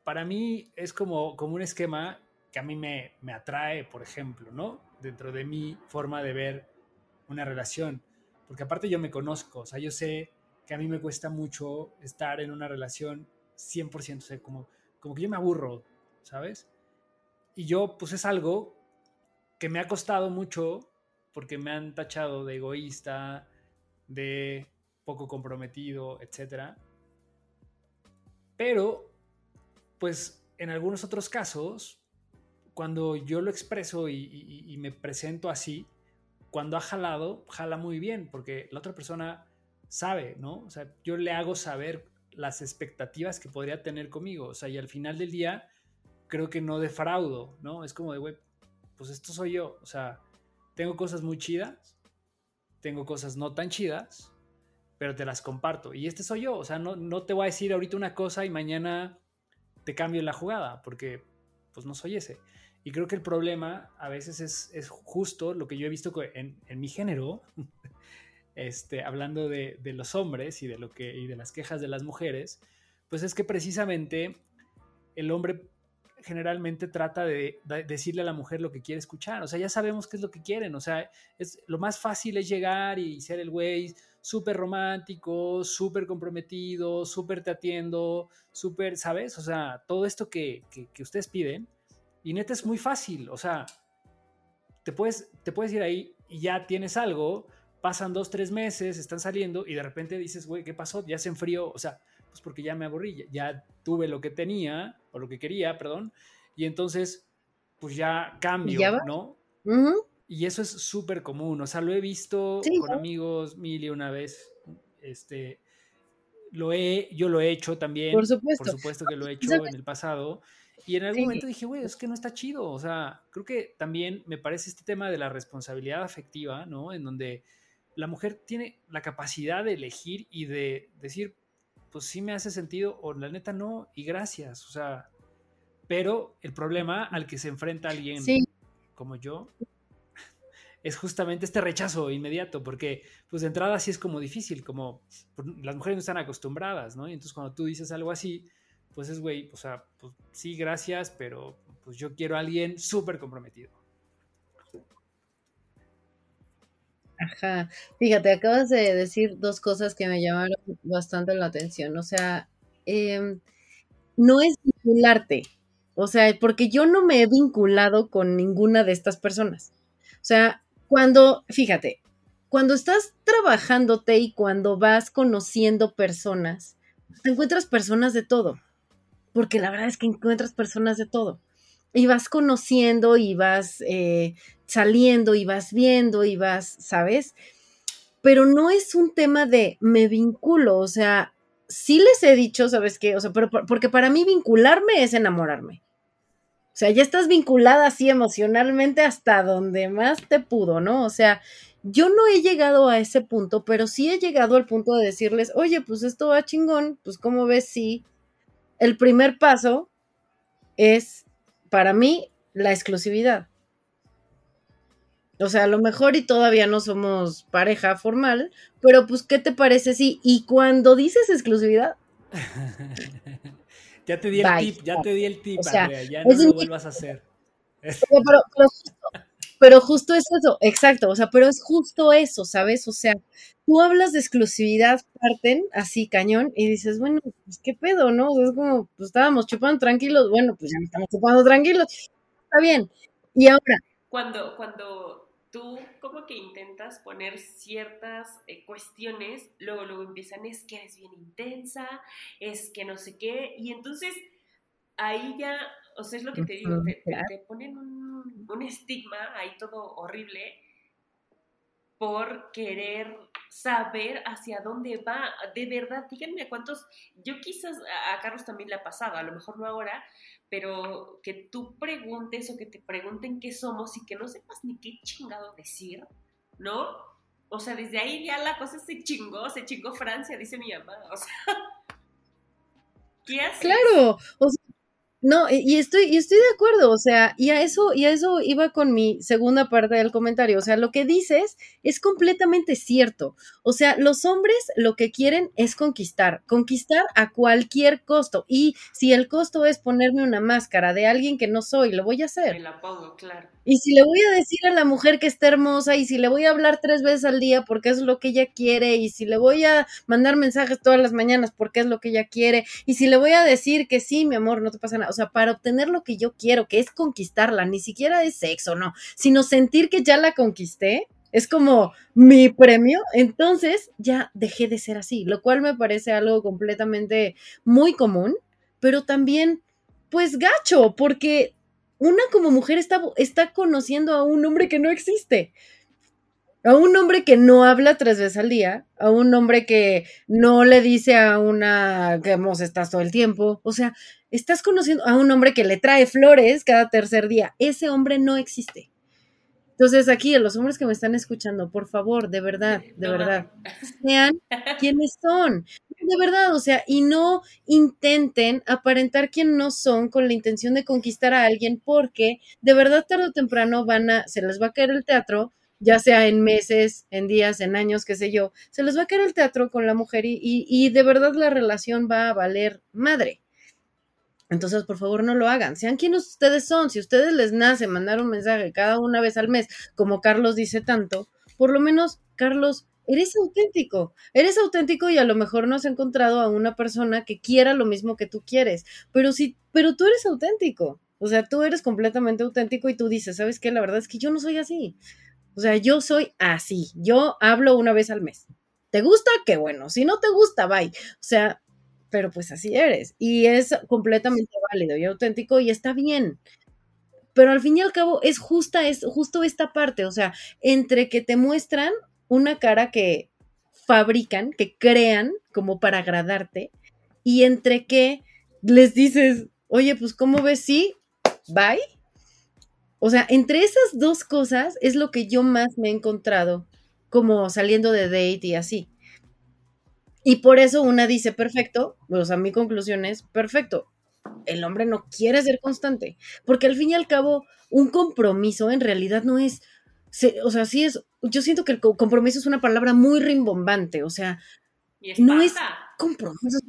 para mí es como, como un esquema que a mí me, me atrae, por ejemplo, ¿no? Dentro de mi forma de ver una relación. Porque aparte yo me conozco, o sea, yo sé que a mí me cuesta mucho estar en una relación 100%, o sea, como, como que yo me aburro, ¿sabes? Y yo, pues es algo que me ha costado mucho porque me han tachado de egoísta, de poco comprometido, etc. Pero, pues en algunos otros casos, cuando yo lo expreso y, me presento así, cuando ha jalado, jala muy bien, porque la otra persona sabe, ¿no? O sea, yo le hago saber las expectativas que podría tener conmigo, o sea, y al final del día creo que no defraudo, ¿no? Es como de, güey, pues esto soy yo. O sea, tengo cosas muy chidas, tengo cosas no tan chidas, pero te las comparto. Y este soy yo. O sea, no, no te voy a decir ahorita una cosa y mañana te cambio la jugada, porque pues no soy ese. Y creo que el problema a veces es, es justo lo que yo he visto en, en mi género, <laughs> este, hablando de, de, los hombres y de, lo que, y de las quejas de las mujeres, pues es que precisamente el hombre generalmente trata de, decirle a la mujer lo que quiere escuchar. O sea, ya sabemos qué es lo que quieren. O sea, es, lo más fácil es llegar y ser el güey súper romántico, súper comprometido, súper te atiendo, súper, ¿sabes? O sea, todo esto que, ustedes piden. Y neta es muy fácil. O sea, te puedes, te puedes ir ahí y ya tienes algo. Pasan dos, tres meses, están saliendo y de repente dices, güey, ¿qué pasó? Ya se enfrió. O sea, pues porque ya me aburrí, ya tuve lo que tenía, o lo que quería, perdón, y entonces, pues ya cambio, ¿no? Y eso es súper común, o sea, lo he visto con amigos mil y una vez, este, lo he, yo lo he hecho también. Por supuesto. Por supuesto que lo he <laughs> hecho en el pasado. Y en algún momento dije, güey, es que no está chido. O sea, creo que también me parece este tema de la responsabilidad afectiva, ¿no? En donde la mujer tiene la capacidad de elegir y de decir, pues sí me hace sentido o la neta no y gracias. O sea, pero el problema al que se enfrenta alguien como yo es justamente este rechazo inmediato, porque pues de entrada sí es como difícil, como pues, las mujeres no están acostumbradas, ¿no? Y entonces cuando tú dices algo así, pues es, güey, o sea, pues sí, gracias, pero pues yo quiero a alguien súper comprometido. Ajá, fíjate, acabas de decir dos cosas que me llamaron bastante la atención, o sea, em, no es vincularte, o sea, porque yo no me he vinculado con ninguna de estas personas. O sea, cuando, fíjate, cuando estás trabajándote y cuando vas conociendo personas, te encuentras personas de todo, porque la verdad es que encuentras personas de todo. Y vas conociendo y vas eh, saliendo y vas viendo y vas, ¿sabes? Pero no es un tema de me vinculo, o sea, sí les he dicho, ¿sabes qué? O sea, pero porque para mí vincularme es enamorarme. O sea, ya estás vinculada así emocionalmente hasta donde más te pudo, ¿no? O sea, yo no he llegado a ese punto, pero sí he llegado al punto de decirles, oye, pues esto va chingón, pues como ves, sí. El primer paso es, para mí, la exclusividad. O sea, a lo mejor y todavía no somos pareja formal, pero pues, ¿qué te parece si? Y cuando dices exclusividad, <laughs> Ya te di el tip, ya te di el tip, Andrea, ya no lo vuelvas a hacer. <laughs> Pero, justo, es eso, exacto, o sea, pero es justo eso, ¿sabes? O sea, tú hablas de exclusividad, parten así cañón y dices, bueno, pues qué pedo, ¿no? es como, pues estábamos chupando tranquilos, bueno, pues ya estamos chupando tranquilos, está bien. Y ahora. Cuando, cuando tú como que intentas poner ciertas eh, cuestiones, luego, luego empiezan, es que eres bien intensa, es que no sé qué, y entonces ahí ya, o sea, es lo que te digo, te, ponen un, un, estigma ahí todo horrible por querer saber hacia dónde va. De verdad, díganme cuántos, yo quizás a Carlos también le ha pasado, a lo mejor no ahora, pero que tú preguntes o que te pregunten qué somos y que no sepas ni qué chingado decir, ¿no? O sea, desde ahí ya la cosa se chingó, se chingó Francia, dice mi mamá, o sea, <laughs> ¿qué haces? Claro, o sea, no, y estoy, y estoy de acuerdo, o sea, y a eso, y a eso iba con mi segunda parte del comentario. O sea, lo que dices es completamente cierto. O sea, los hombres lo que quieren es conquistar, conquistar a cualquier costo. Y si el costo es ponerme una máscara de alguien que no soy, lo voy a hacer. Me la pongo, claro. Y si le voy a decir a la mujer que está hermosa, y si le voy a hablar tres veces al día porque es lo que ella quiere, y si le voy a mandar mensajes todas las mañanas porque es lo que ella quiere, y si le voy a decir que sí, mi amor, no te pasa nada, o sea, para obtener lo que yo quiero, que es conquistarla, ni siquiera es sexo, no, sino sentir que ya la conquisté, es como mi premio, entonces ya dejé de ser así, lo cual me parece algo completamente muy común, pero también pues gacho, porque una como mujer está, está conociendo a un hombre que no existe. A un hombre que no habla tres veces al día, a un hombre que no le dice a una que vos estás todo el tiempo. O sea, estás conociendo a un hombre que le trae flores cada tercer día. Ese hombre no existe. Entonces, aquí, a los hombres que me están escuchando, por favor, de verdad, de verdad, sean quienes son. De verdad, o sea, y no intenten aparentar quién no son con la intención de conquistar a alguien, porque de verdad, tarde o temprano van a, se les va a caer el teatro, ya sea en meses, en días, en años, qué sé yo, se les va a caer el teatro con la mujer y, y de verdad la relación va a valer madre. Entonces, por favor, no lo hagan. Sean quienes ustedes son. Si ustedes les nace mandar un mensaje cada una vez al mes, como Carlos dice tanto, por lo menos, Carlos, eres auténtico. Eres auténtico y a lo mejor no has encontrado a una persona que quiera lo mismo que tú quieres. Pero sí, pero tú eres auténtico. O sea, tú eres completamente auténtico y tú dices, ¿sabes qué? La verdad es que yo no soy así. O sea, yo soy así. Yo hablo una vez al mes. ¿Te gusta? Qué bueno. Si no te gusta, bye. O sea, pero pues así eres. Y es completamente válido y auténtico y está bien. Pero al fin y al cabo es justa, es justo esta parte, o sea, entre que te muestran una cara que fabrican, que crean como para agradarte y entre que les dices, oye, pues ¿cómo ves? Sí, bye. O sea, entre esas dos cosas es lo que yo más me he encontrado como saliendo de date y así. Y por eso una dice, perfecto, o sea, mi conclusión es, perfecto, el hombre no quiere ser constante, porque al fin y al cabo, un compromiso en realidad no es, o sea, sí es, yo siento que el compromiso es una palabra muy rimbombante, o sea, no es compromiso,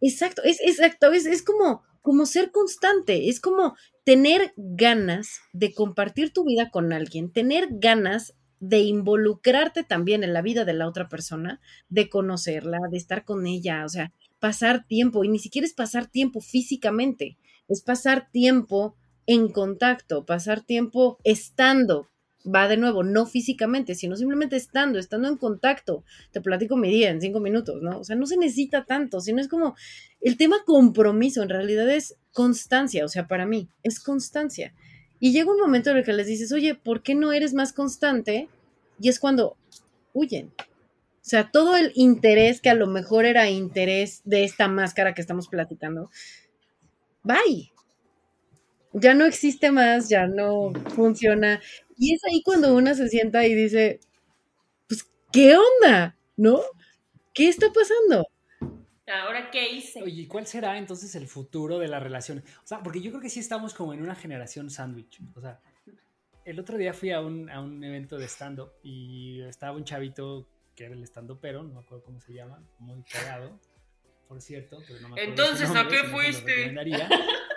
exacto, es exacto, es, es como, como ser constante, es como tener ganas de compartir tu vida con alguien, tener ganas de involucrarte también en la vida de la otra persona, de conocerla, de estar con ella, o sea, pasar tiempo, y ni siquiera es pasar tiempo físicamente, es pasar tiempo en contacto, pasar tiempo estando, va de nuevo, no físicamente, sino simplemente estando, estando en contacto. Te platico mi día en cinco minutos, ¿no? O sea, no se necesita tanto, sino es como el tema compromiso, en realidad es constancia, o sea, para mí es constancia. Y llega un momento en el que les dices, oye, ¿por qué no eres más constante? Y es cuando huyen. O sea, todo el interés que a lo mejor era interés de esta máscara que estamos platicando, bye. Ya no existe más, ya no funciona. Y es ahí cuando una se sienta y dice, pues, ¿qué onda? ¿No? ¿Qué está pasando? ¿Ahora qué hice? Oye, ¿cuál será entonces el futuro de la relación? O sea, porque yo creo que sí estamos como en una generación sándwich. O sea, el otro día fui a un, a un evento de stand-up y estaba un chavito que era el stand pero no me acuerdo cómo se llama, muy cagado, por cierto. Pero no me entonces, ¿a qué fuiste? <laughs>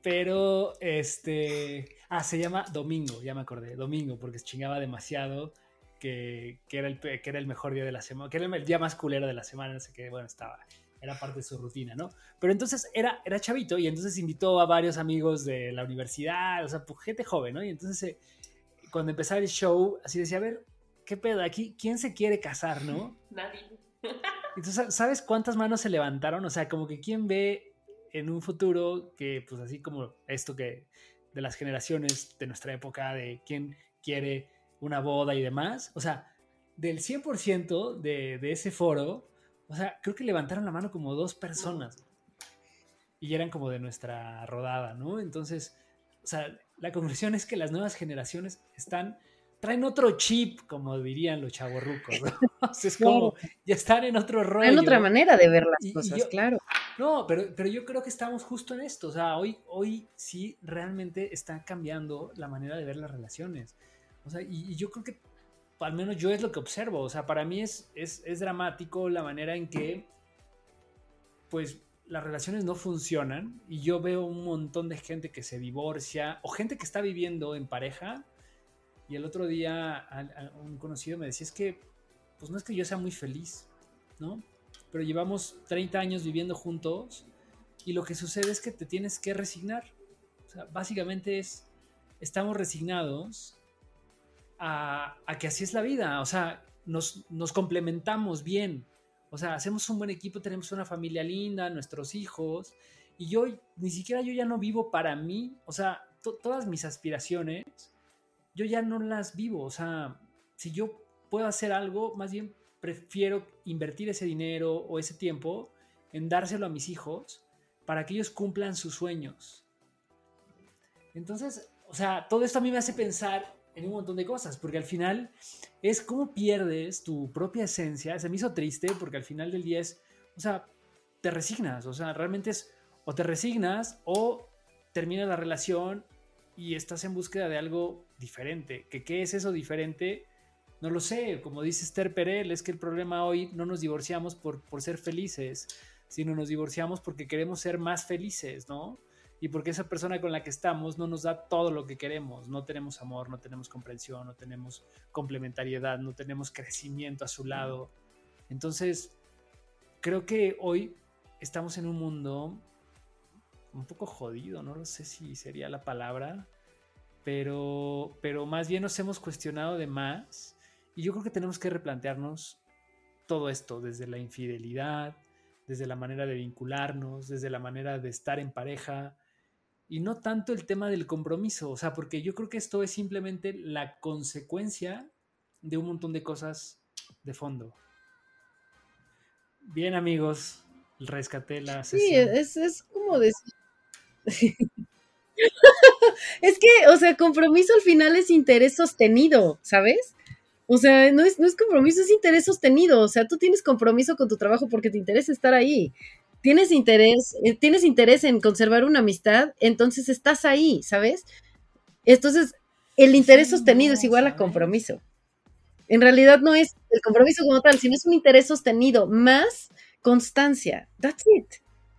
Pero, este, ah, se llama Domingo, ya me acordé, Domingo, porque se chingaba demasiado que, era el, que era el mejor día de la semana, que era el día más culero de la semana, no sé qué, bueno, estaba, era parte de su rutina, ¿no? Pero entonces era, era chavito y entonces invitó a varios amigos de la universidad, o sea, pues, gente joven, ¿no? Y entonces eh, cuando empezaba el show, así decía, a ver, ¿qué pedo aquí? ¿Quién se quiere casar, no? <laughs> Nadie. <laughs> Entonces, ¿sabes cuántas manos se levantaron? O sea, como que quién ve en un futuro que, pues así como esto que de las generaciones de nuestra época, de quién quiere una boda y demás. O sea, del 100% de, de ese foro, o sea, creo que levantaron la mano como dos personas. Y eran como de nuestra rodada, ¿no? Entonces, o sea, la conclusión es que las nuevas generaciones están, traen otro chip, como dirían los chavorrucos, ¿no? <laughs> es como, ya están en otro rollo. En otra manera de ver las cosas, claro. No, pero, pero yo creo que estamos justo en esto. O sea, hoy, hoy sí realmente está cambiando la manera de ver las relaciones. O sea, y, yo creo que al menos yo es lo que observo. O sea, para mí es, es, dramático la manera en que, pues, las relaciones no funcionan y yo veo un montón de gente que se divorcia o gente que está viviendo en pareja. Y el otro día un conocido me decía, es que, pues no es que yo sea muy feliz, ¿no? Pero llevamos 30 años viviendo juntos y lo que sucede es que te tienes que resignar. O sea, básicamente es, estamos resignados a, que así es la vida, o sea, nos, complementamos bien, o sea, hacemos un buen equipo, tenemos una familia linda, nuestros hijos, y yo ni siquiera yo ya no vivo para mí, o sea, todas mis aspiraciones, yo ya no las vivo, o sea, si yo puedo hacer algo, más bien prefiero invertir ese dinero o ese tiempo en dárselo a mis hijos para que ellos cumplan sus sueños. Entonces, o sea, todo esto a mí me hace pensar en un montón de cosas, porque al final es cómo pierdes tu propia esencia. Se me hizo triste porque al final del día es, o sea, te resignas, o sea, realmente es o te resignas o termina la relación y estás en búsqueda de algo diferente. ¿Que ¿Qué es eso diferente? No lo sé, como dice Esther Perel, es que el problema hoy no nos divorciamos por, por ser felices, sino nos divorciamos porque queremos ser más felices, ¿no? y porque esa persona con la que estamos no nos da todo lo que queremos, no tenemos amor, no tenemos comprensión, no tenemos complementariedad, no tenemos crecimiento a su lado. Entonces, creo que hoy estamos en un mundo un poco jodido, no lo sé si sería la palabra, pero, pero más bien nos hemos cuestionado de más y yo creo que tenemos que replantearnos todo esto, desde la infidelidad, desde la manera de vincularnos, desde la manera de estar en pareja, y no tanto el tema del compromiso, o sea, porque yo creo que esto es simplemente la consecuencia de un montón de cosas de fondo. Bien, amigos, rescaté la sesión. Sí, es, es como decir. <laughs> es que, o sea, compromiso al final es interés sostenido, ¿sabes? O sea, no es, no es compromiso, es interés sostenido. O sea, tú tienes compromiso con tu trabajo porque te interesa estar ahí. Tienes interés, eh, tienes interés en conservar una amistad, entonces estás ahí, ¿sabes? Entonces, el interés sostenido es igual a compromiso. En realidad no es el compromiso como tal, sino es un interés sostenido más constancia. That's it.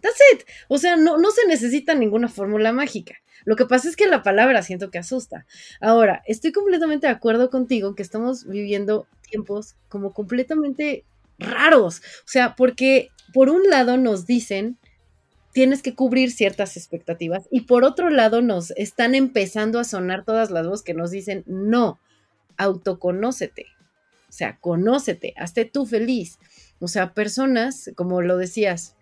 That's it. O sea, no, no se necesita ninguna fórmula mágica. Lo que pasa es que la palabra siento que asusta. Ahora, estoy completamente de acuerdo contigo que estamos viviendo tiempos como completamente raros. O sea, porque por un lado nos dicen tienes que cubrir ciertas expectativas y por otro lado nos están empezando a sonar todas las voces que nos dicen no, autoconócete. O sea, conócete, hazte tú feliz. O sea, personas, como lo decías,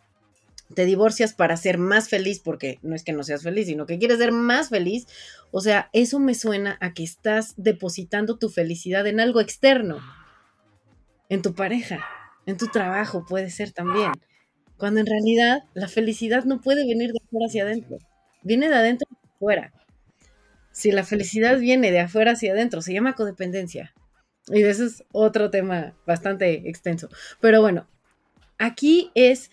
te divorcias para ser más feliz, porque no es que no seas feliz, sino que quieres ser más feliz. O sea, eso me suena a que estás depositando tu felicidad en algo externo, en tu pareja, en tu trabajo puede ser también. Cuando en realidad la felicidad no puede venir de afuera hacia adentro, viene de adentro hacia afuera. Si la felicidad viene de afuera hacia adentro, se llama codependencia. Y eso es otro tema bastante extenso. Pero bueno, aquí es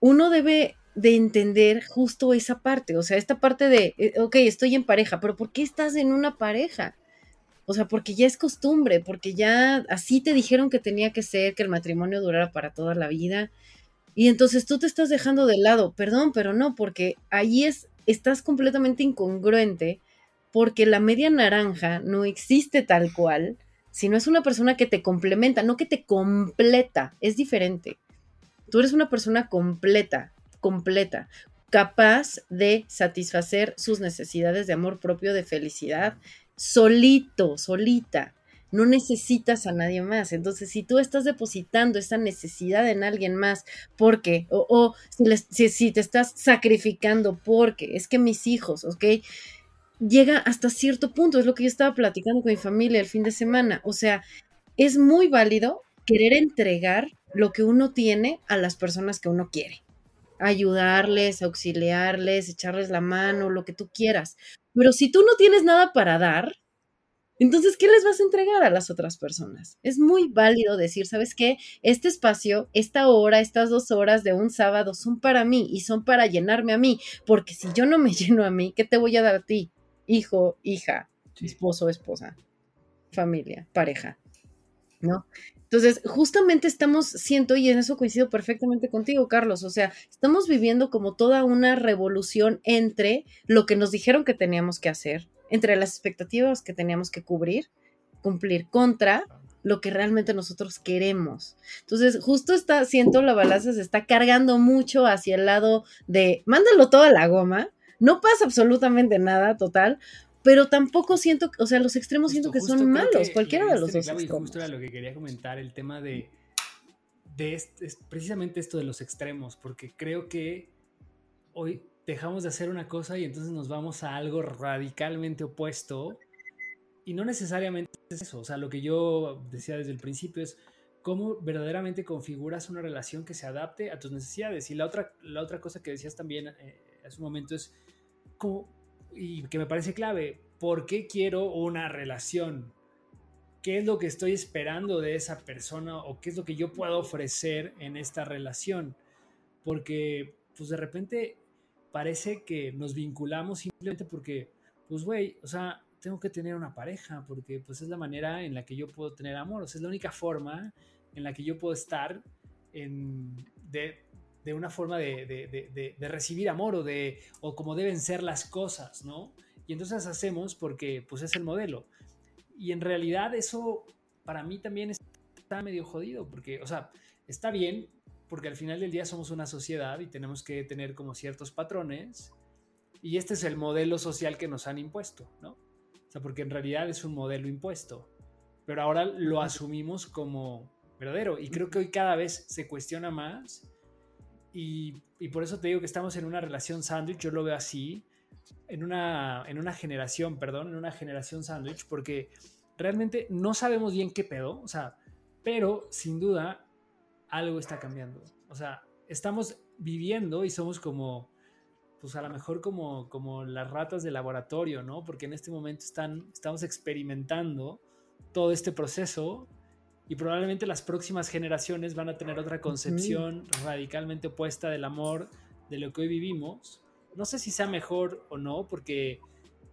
uno debe de entender justo esa parte, o sea, esta parte de, eh, ok, estoy en pareja, pero ¿por qué estás en una pareja? O sea, porque ya es costumbre, porque ya así te dijeron que tenía que ser, que el matrimonio durara para toda la vida. Y entonces tú te estás dejando de lado, perdón, pero no, porque ahí es, estás completamente incongruente, porque la media naranja no existe tal cual, sino es una persona que te complementa, no que te completa, es diferente. Tú eres una persona completa, completa, capaz de satisfacer sus necesidades de amor propio, de felicidad, solito, solita. No necesitas a nadie más. Entonces, si tú estás depositando esa necesidad en alguien más, porque, o, o si, si, te estás sacrificando porque es que mis hijos, ¿ok? Llega hasta cierto punto, es lo que yo estaba platicando con mi familia el fin de semana. O sea, es muy válido querer entregar lo que uno tiene a las personas que uno quiere. Ayudarles, auxiliarles, echarles la mano, lo que tú quieras. Pero si tú no tienes nada para dar, entonces, ¿qué les vas a entregar a las otras personas? Es muy válido decir, ¿sabes qué? Este espacio, esta hora, estas dos horas de un sábado son para mí y son para llenarme a mí, porque si yo no me <laughs> lleno a mí, ¿qué te voy a dar a ti? Hijo, hija, esposo, esposa, familia, pareja, ¿no? Entonces, justamente estamos, siento, y en eso coincido perfectamente contigo, Carlos, o sea, estamos viviendo como toda una revolución entre lo que nos dijeron que teníamos que hacer, entre las expectativas que teníamos que cubrir, cumplir contra lo que realmente nosotros queremos. Entonces, justo está, siento, la balanza se está cargando mucho hacia el lado de, mándalo todo a la goma, no pasa absolutamente nada, total, pero tampoco siento, o sea, los extremos siento que son malos, cualquiera de los dos. Y justo era lo que quería comentar, el tema de, de precisamente esto de los extremos, porque creo que hoy dejamos de hacer una cosa y entonces nos vamos a algo radicalmente opuesto. Y no necesariamente es eso, o sea, lo que yo decía desde el principio es cómo verdaderamente configuras una relación que se adapte a tus necesidades. Y la otra, la otra cosa que decías también eh, hace un momento es cómo y que me parece clave, ¿por qué quiero una relación? ¿Qué es lo que estoy esperando de esa persona o qué es lo que yo puedo ofrecer en esta relación? Porque pues de repente parece que nos vinculamos simplemente porque, pues güey, o sea, tengo que tener una pareja porque pues es la manera en la que yo puedo tener amor, o sea, es la única forma en la que yo puedo estar en, de, de una forma de, recibir amor o de o como deben ser las cosas, ¿no? Y entonces hacemos porque pues es el modelo. Y en realidad eso para mí también está medio jodido porque, o sea, está bien porque al final del día somos una sociedad y tenemos que tener como ciertos patrones y este es el modelo social que nos han impuesto, ¿no? O sea, porque en realidad es un modelo impuesto, pero ahora lo asumimos como verdadero y creo que hoy cada vez se cuestiona más y, por eso te digo que estamos en una relación sándwich, yo lo veo así, en una, en una generación, perdón, en una generación sándwich, porque realmente no sabemos bien qué pedo, o sea, Pero sin duda, algo está cambiando. O sea, estamos viviendo y somos como, pues a lo mejor como, como las ratas de laboratorio, ¿no? Porque en este momento están, estamos experimentando todo este proceso y probablemente las próximas generaciones van a tener otra concepción radicalmente opuesta del amor de lo que hoy vivimos. No sé si sea mejor o no, porque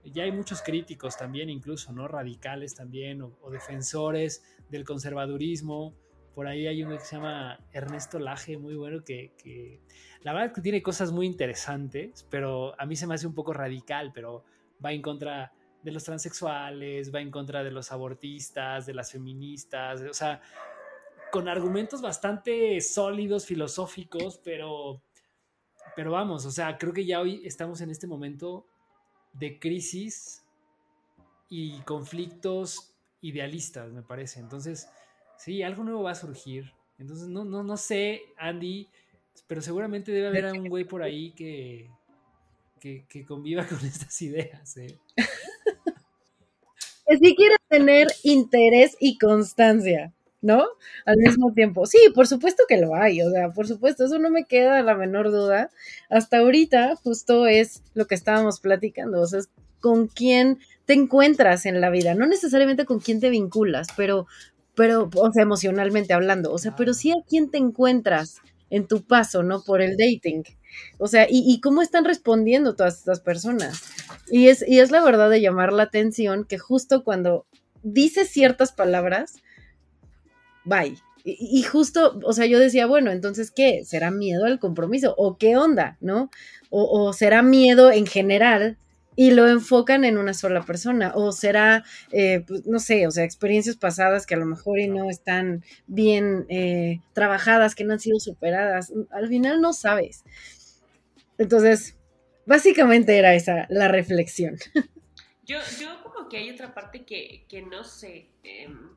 ya hay muchos críticos también, incluso, ¿no? Radicales también, o, defensores del conservadurismo. Por ahí hay uno que se llama Ernesto Laje, muy bueno, que, que, la verdad que tiene cosas muy interesantes, pero a mí se me hace un poco radical, pero va en contra de los transexuales, va en contra de los abortistas, de las feministas, o sea, con argumentos bastante sólidos, filosóficos, pero, pero vamos, o sea, creo que ya hoy estamos en este momento de crisis y conflictos idealistas, me parece. Entonces, sí, algo nuevo va a surgir. Entonces, no, no, no sé, Andy, pero seguramente debe haber un güey por ahí que, que, que conviva con <laughs> estas ideas. ¿eh? Que sí quiere tener interés y constancia, ¿no? Al mismo tiempo. Sí, por supuesto que lo hay, o sea, por supuesto, eso no me queda la menor duda. Hasta ahorita justo es lo que estábamos platicando, o sea, con quién te encuentras en la vida, no necesariamente con quién te vinculas, pero, pero, o sea, emocionalmente hablando, o sea, pero sí a quién te encuentras en tu paso, ¿no? Por el dating. O sea, y, cómo están respondiendo todas estas personas. Y es, y es la verdad de llamar la atención que justo cuando dices ciertas palabras, bye. Y, justo, o sea, yo decía, bueno, entonces, ¿qué? ¿Será miedo al compromiso? ¿O qué onda? ¿No? O, será miedo en general y lo enfocan en una sola persona. O será, eh, pues, no sé, o sea, experiencias pasadas que a lo mejor y no están bien eh, trabajadas, que no han sido superadas. Al final no sabes. Entonces, básicamente era esa la reflexión. Yo, yo como que hay otra parte que, no sé. Em,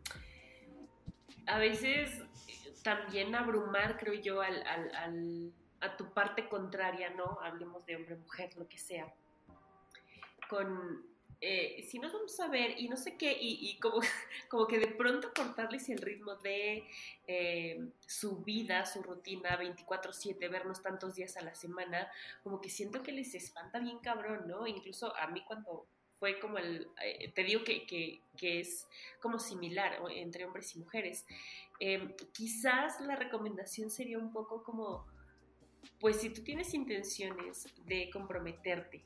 a veces también abrumar, creo yo, al, al, a tu parte contraria, ¿no? Hablemos de hombre, mujer, lo que sea. Con, eh, si nos vamos a ver y no sé qué, y, como, <laughs> como que de pronto cortarles el ritmo de eh, su vida, su rutina 24/7, vernos tantos días a la semana, como que siento que les espanta bien cabrón, ¿no? Incluso a mí cuando fue como el, eh, te digo que, que, es como similar entre hombres y mujeres, em, quizás la recomendación sería un poco como, pues si tú tienes intenciones de comprometerte,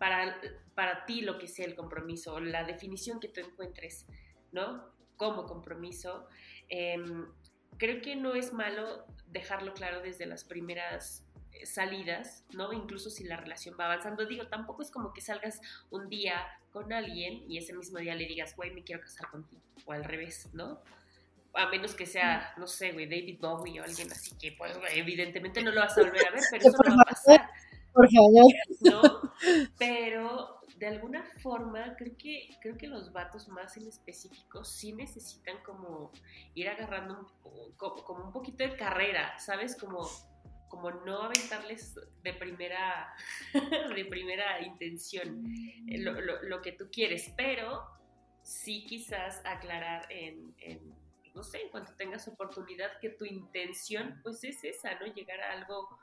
para, para ti lo que sea el compromiso, la definición que tú encuentres, ¿no? Como compromiso. Em, creo que no es malo dejarlo claro desde las primeras eh, salidas, ¿no? Incluso si la relación va avanzando. Digo, tampoco es como que salgas un día con alguien y ese mismo día le digas, güey, me quiero casar contigo, o al revés, ¿no? A menos que sea, no sé, güey, David Bowie o alguien así que, pues, <laughs> evidentemente no lo vas a volver a ver, pero eso no va a pasar. Por favor. ¿No? <laughs> Pero de alguna forma creo que, creo que los vatos más en específico sí necesitan como ir agarrando como, un poquito de carrera, ¿sabes? Como, como no aventarles de primera, <laughs> de primera intención eh, lo, que tú quieres, pero sí quizás aclarar en, en, no sé, en cuanto tengas oportunidad, que tu intención pues es esa, ¿no? Llegar a algo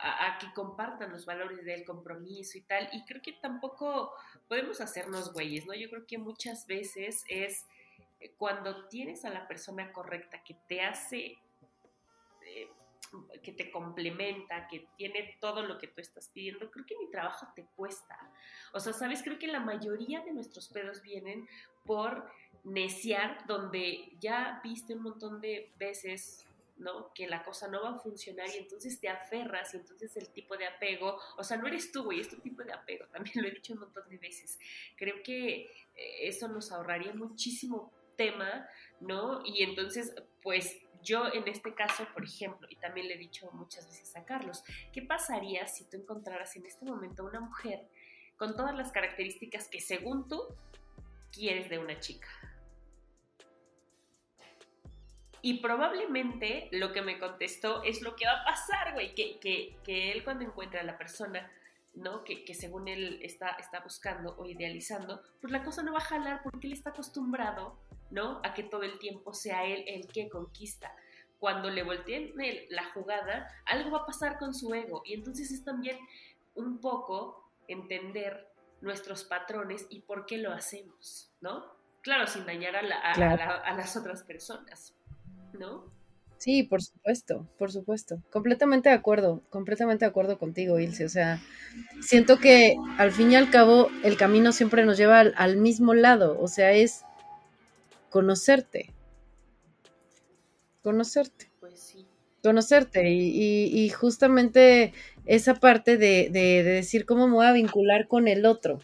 a, que compartan los valores del compromiso y tal. Y creo que tampoco podemos hacernos güeyes, ¿no? Yo creo que muchas veces es eh, cuando tienes a la persona correcta que te hace, eh, que te complementa, que tiene todo lo que tú estás pidiendo, creo que mi trabajo te cuesta. O sea, sabes, creo que la mayoría de nuestros pedos vienen por neciar, donde ya viste un montón de veces ¿no? Que la cosa no va a funcionar y entonces te aferras y entonces el tipo de apego, o sea, no eres tú, güey, es tu tipo de apego, <laughs> también lo he dicho un montón de veces. Creo que eh, eso nos ahorraría muchísimo tema, ¿no? Y entonces, pues yo en este caso, por ejemplo, y también le he dicho muchas veces a Carlos, ¿qué pasaría si tú encontraras en este momento una mujer con todas las características que según tú quieres de una chica? Y probablemente lo que me contestó es lo que va a pasar, güey, que, que, que él cuando encuentra a la persona, ¿no? Que, que, según él está, está buscando o idealizando, pues la cosa no va a jalar porque él está acostumbrado ¿no? A que todo el tiempo sea él el que conquista. Cuando le volteen la jugada, algo va a pasar con su ego. Y entonces es también un poco entender nuestros patrones y por qué lo hacemos, ¿no? Claro, sin dañar a, a las otras personas, ¿no? Sí, por supuesto, por supuesto. Completamente de acuerdo, completamente de acuerdo contigo, Ilse. O sea, siento que al fin y al cabo el camino siempre nos lleva al, mismo lado. O sea, es conocerte. Conocerte. Pues sí. Conocerte. Y, justamente esa parte de, de, decir cómo me voy a vincular con el otro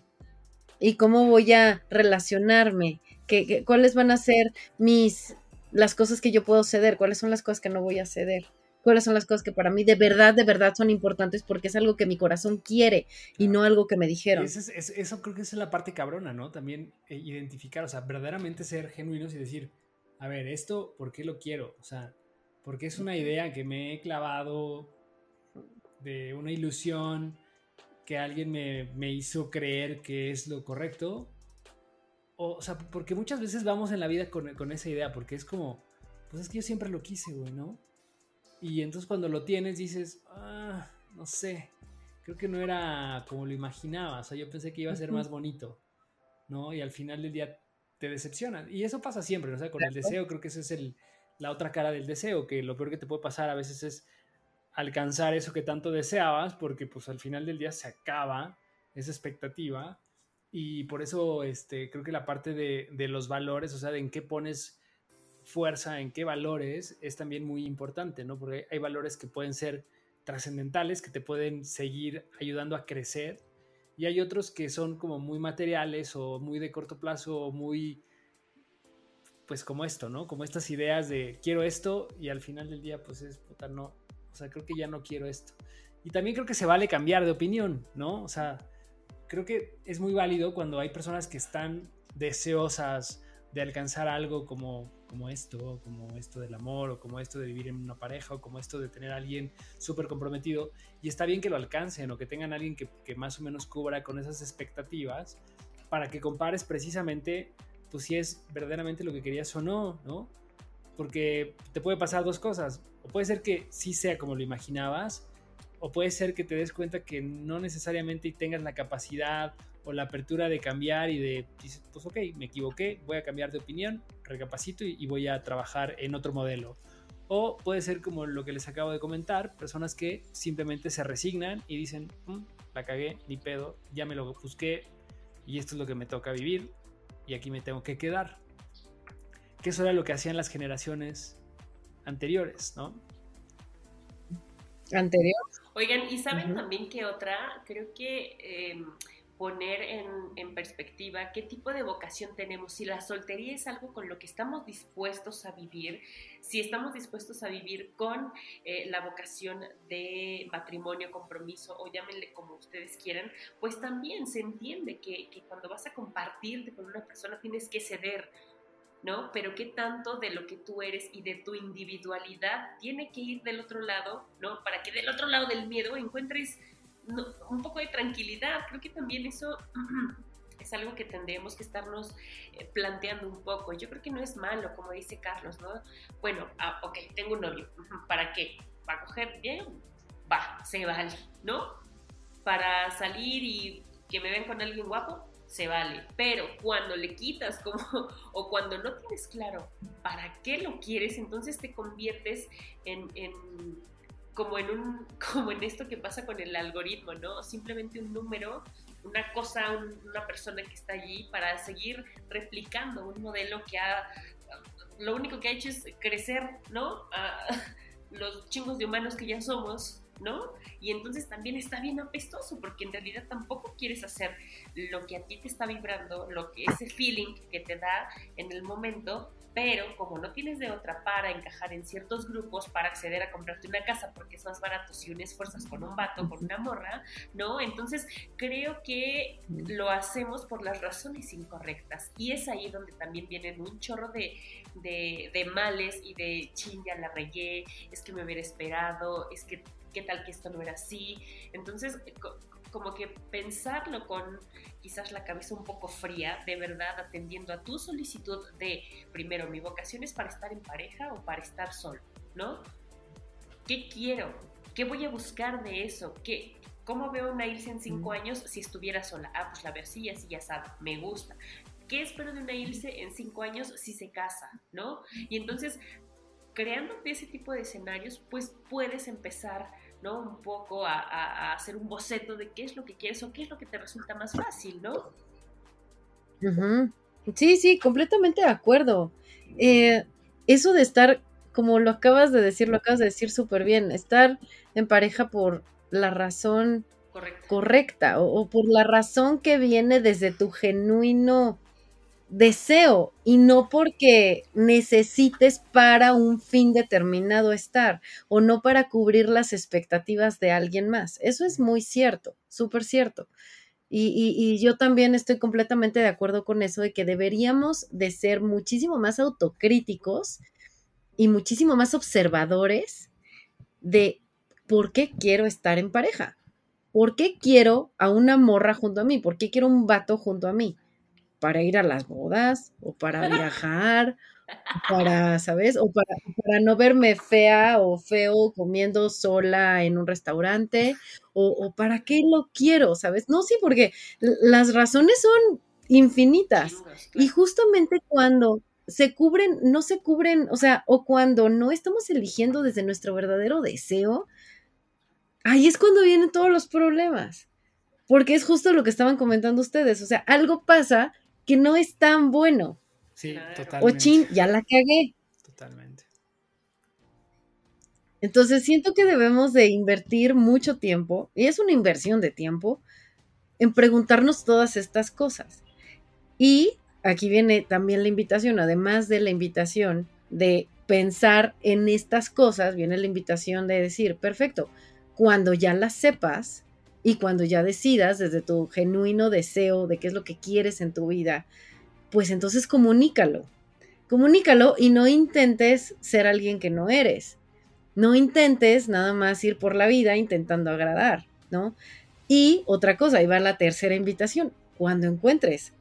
y cómo voy a relacionarme, que, cuáles van a ser mis las cosas que yo puedo ceder, cuáles son las cosas que no voy a ceder, cuáles son las cosas que para mí de verdad, de verdad son importantes porque es algo que mi corazón quiere y no algo que me dijeron. Eso, eso creo que es la parte cabrona, ¿no? También eh, identificar, o sea, verdaderamente ser genuinos y decir, a ver, esto, ¿por qué lo quiero? O sea, porque es una idea que me he clavado de una ilusión que alguien me, me hizo creer que es lo correcto o, sea, porque muchas veces vamos en la vida con, esa idea, porque es como, pues es que yo siempre lo quise, güey, ¿no? Y entonces cuando lo tienes dices, ah, no sé, creo que no era como lo imaginaba, o sea, yo pensé que iba a ser más bonito, ¿no? Y al final del día te decepciona. Y eso pasa siempre, ¿no? O sea, con el deseo creo que esa es el, la otra cara del deseo, que lo peor que te puede pasar a veces es alcanzar eso que tanto deseabas, porque pues al final del día se acaba esa expectativa y por eso este, creo que la parte de, de, los valores, o sea, de en qué pones fuerza, en qué valores, es también muy importante, ¿no? Porque hay valores que pueden ser trascendentales, que te pueden seguir ayudando a crecer, y hay otros que son como muy materiales o muy de corto plazo o muy, pues como esto, ¿no? Como estas ideas de quiero esto y al final del día, pues es, puta, no, o sea, creo que ya no quiero esto. Y también creo que se vale cambiar de opinión, ¿no? O sea, creo que es muy válido cuando hay personas que están deseosas de alcanzar algo como, como esto, como esto del amor, o como esto de vivir en una pareja, o como esto de tener a alguien súper comprometido. Y está bien que lo alcancen o que tengan alguien que, que, más o menos cubra con esas expectativas para que compares precisamente pues si es verdaderamente lo que querías o no, ¿no? Porque te puede pasar dos cosas. O puede ser que sí sea como lo imaginabas, o puede ser que te des cuenta que no necesariamente tengas la capacidad o la apertura de cambiar y de, pues ok, me equivoqué, voy a cambiar de opinión, recapacito y, voy a trabajar en otro modelo. O puede ser como lo que les acabo de comentar, personas que simplemente se resignan y dicen, mm, la cagué, ni pedo, ya me lo busqué y esto es lo que me toca vivir y aquí me tengo que quedar. Que eso era lo que hacían las generaciones anteriores, ¿no? Anterior. Oigan, ¿y saben también qué otra? Creo que em, poner en, perspectiva qué tipo de vocación tenemos, si la soltería es algo con lo que estamos dispuestos a vivir, si estamos dispuestos a vivir con eh, la vocación de matrimonio, compromiso o llámenle como ustedes quieran, pues también se entiende que, que cuando vas a compartirte con una persona tienes que ceder ¿no? Pero qué tanto de lo que tú eres y de tu individualidad tiene que ir del otro lado, ¿no? Para que del otro lado del miedo encuentres un poco de tranquilidad. Creo que también eso <clears throat> es algo que tendremos que estarnos eh, planteando un poco. Yo creo que no es malo, como dice Carlos, ¿no? Bueno, ah, ok, tengo un novio. ¿Para qué? ¿Para coger bien? Va, se vale, ¿no? Para salir y que me ven con alguien guapo, se vale. Pero cuando le quitas como, <laughs> o cuando no tienes claro para qué lo quieres, entonces te conviertes en, como en un, <laughs> como en esto que pasa con el algoritmo, ¿no? Simplemente un número, una cosa, una persona que está allí para seguir replicando un modelo que ha, lo único que ha hecho es crecer, ¿no? <laughs> los chingos de humanos que ya somos ¿no? Y entonces también está bien apestoso porque en realidad tampoco quieres hacer lo que a ti te está vibrando, lo que ese feeling que te da en el momento, pero como no tienes de otra para encajar en ciertos grupos, para acceder a comprarte una casa porque es más barato si unes fuerzas con un vato, con una morra, ¿no? Entonces creo que lo hacemos por las razones incorrectas y es ahí donde también vienen un chorro de, de, de males y de chin, ya la regué, es que me hubiera esperado, es que qué tal que esto no era así. Entonces, como que pensarlo con quizás la cabeza un poco fría, de verdad atendiendo a tu solicitud de, primero, mi vocación es para estar en pareja o para estar solo, ¿no? ¿Qué quiero? ¿Qué voy a buscar de eso? ¿Qué, ¿Cómo veo una Ilse en cinco años si estuviera sola? Ah, pues la veo así, así, ya sabe, me gusta. ¿Qué espero de una Ilse en cinco años si se casa? ¿No? Y entonces, creando ese tipo de escenarios, pues puedes empezar ¿no? Un poco a, hacer un boceto de qué es lo que quieres o qué es lo que te resulta más fácil, ¿no? Sí, sí, completamente de acuerdo. Eh, eso de estar, como lo acabas de decir, lo acabas de decir súper bien, estar en pareja por la razón correcta, o, por la razón que viene desde tu genuino deseo y no porque necesites para un fin determinado estar o no para cubrir las expectativas de alguien más. Eso es muy cierto, súper cierto. Y, yo también estoy completamente de acuerdo con eso de que deberíamos de ser muchísimo más autocríticos y muchísimo más observadores de por qué quiero estar en pareja. ¿Por qué quiero a una morra junto a mí? ¿Por qué quiero un vato junto a mí? Para ir a las bodas o para viajar, para, ¿sabes? O para, para, no verme fea o feo comiendo sola en un restaurante, o, para qué lo quiero, ¿sabes? No, sí, porque las razones son infinitas. Y justamente cuando se cubren, no se cubren, o sea, o cuando no estamos eligiendo desde nuestro verdadero deseo, ahí es cuando vienen todos los problemas. Porque es justo lo que estaban comentando ustedes. O sea, algo pasa que no es tan bueno. Sí, totalmente. O chin, ya la cagué. Totalmente. Entonces siento que debemos de invertir mucho tiempo, y es una inversión de tiempo, en preguntarnos todas estas cosas. Y aquí viene también la invitación, además de la invitación de pensar en estas cosas, viene la invitación de decir, perfecto, cuando ya las sepas, y cuando ya decidas desde tu genuino deseo de qué es lo que quieres en tu vida, pues entonces comunícalo. Comunícalo y no intentes ser alguien que no eres. No intentes nada más ir por la vida intentando agradar, ¿no? Y otra cosa, ahí va la tercera invitación. Cuando encuentres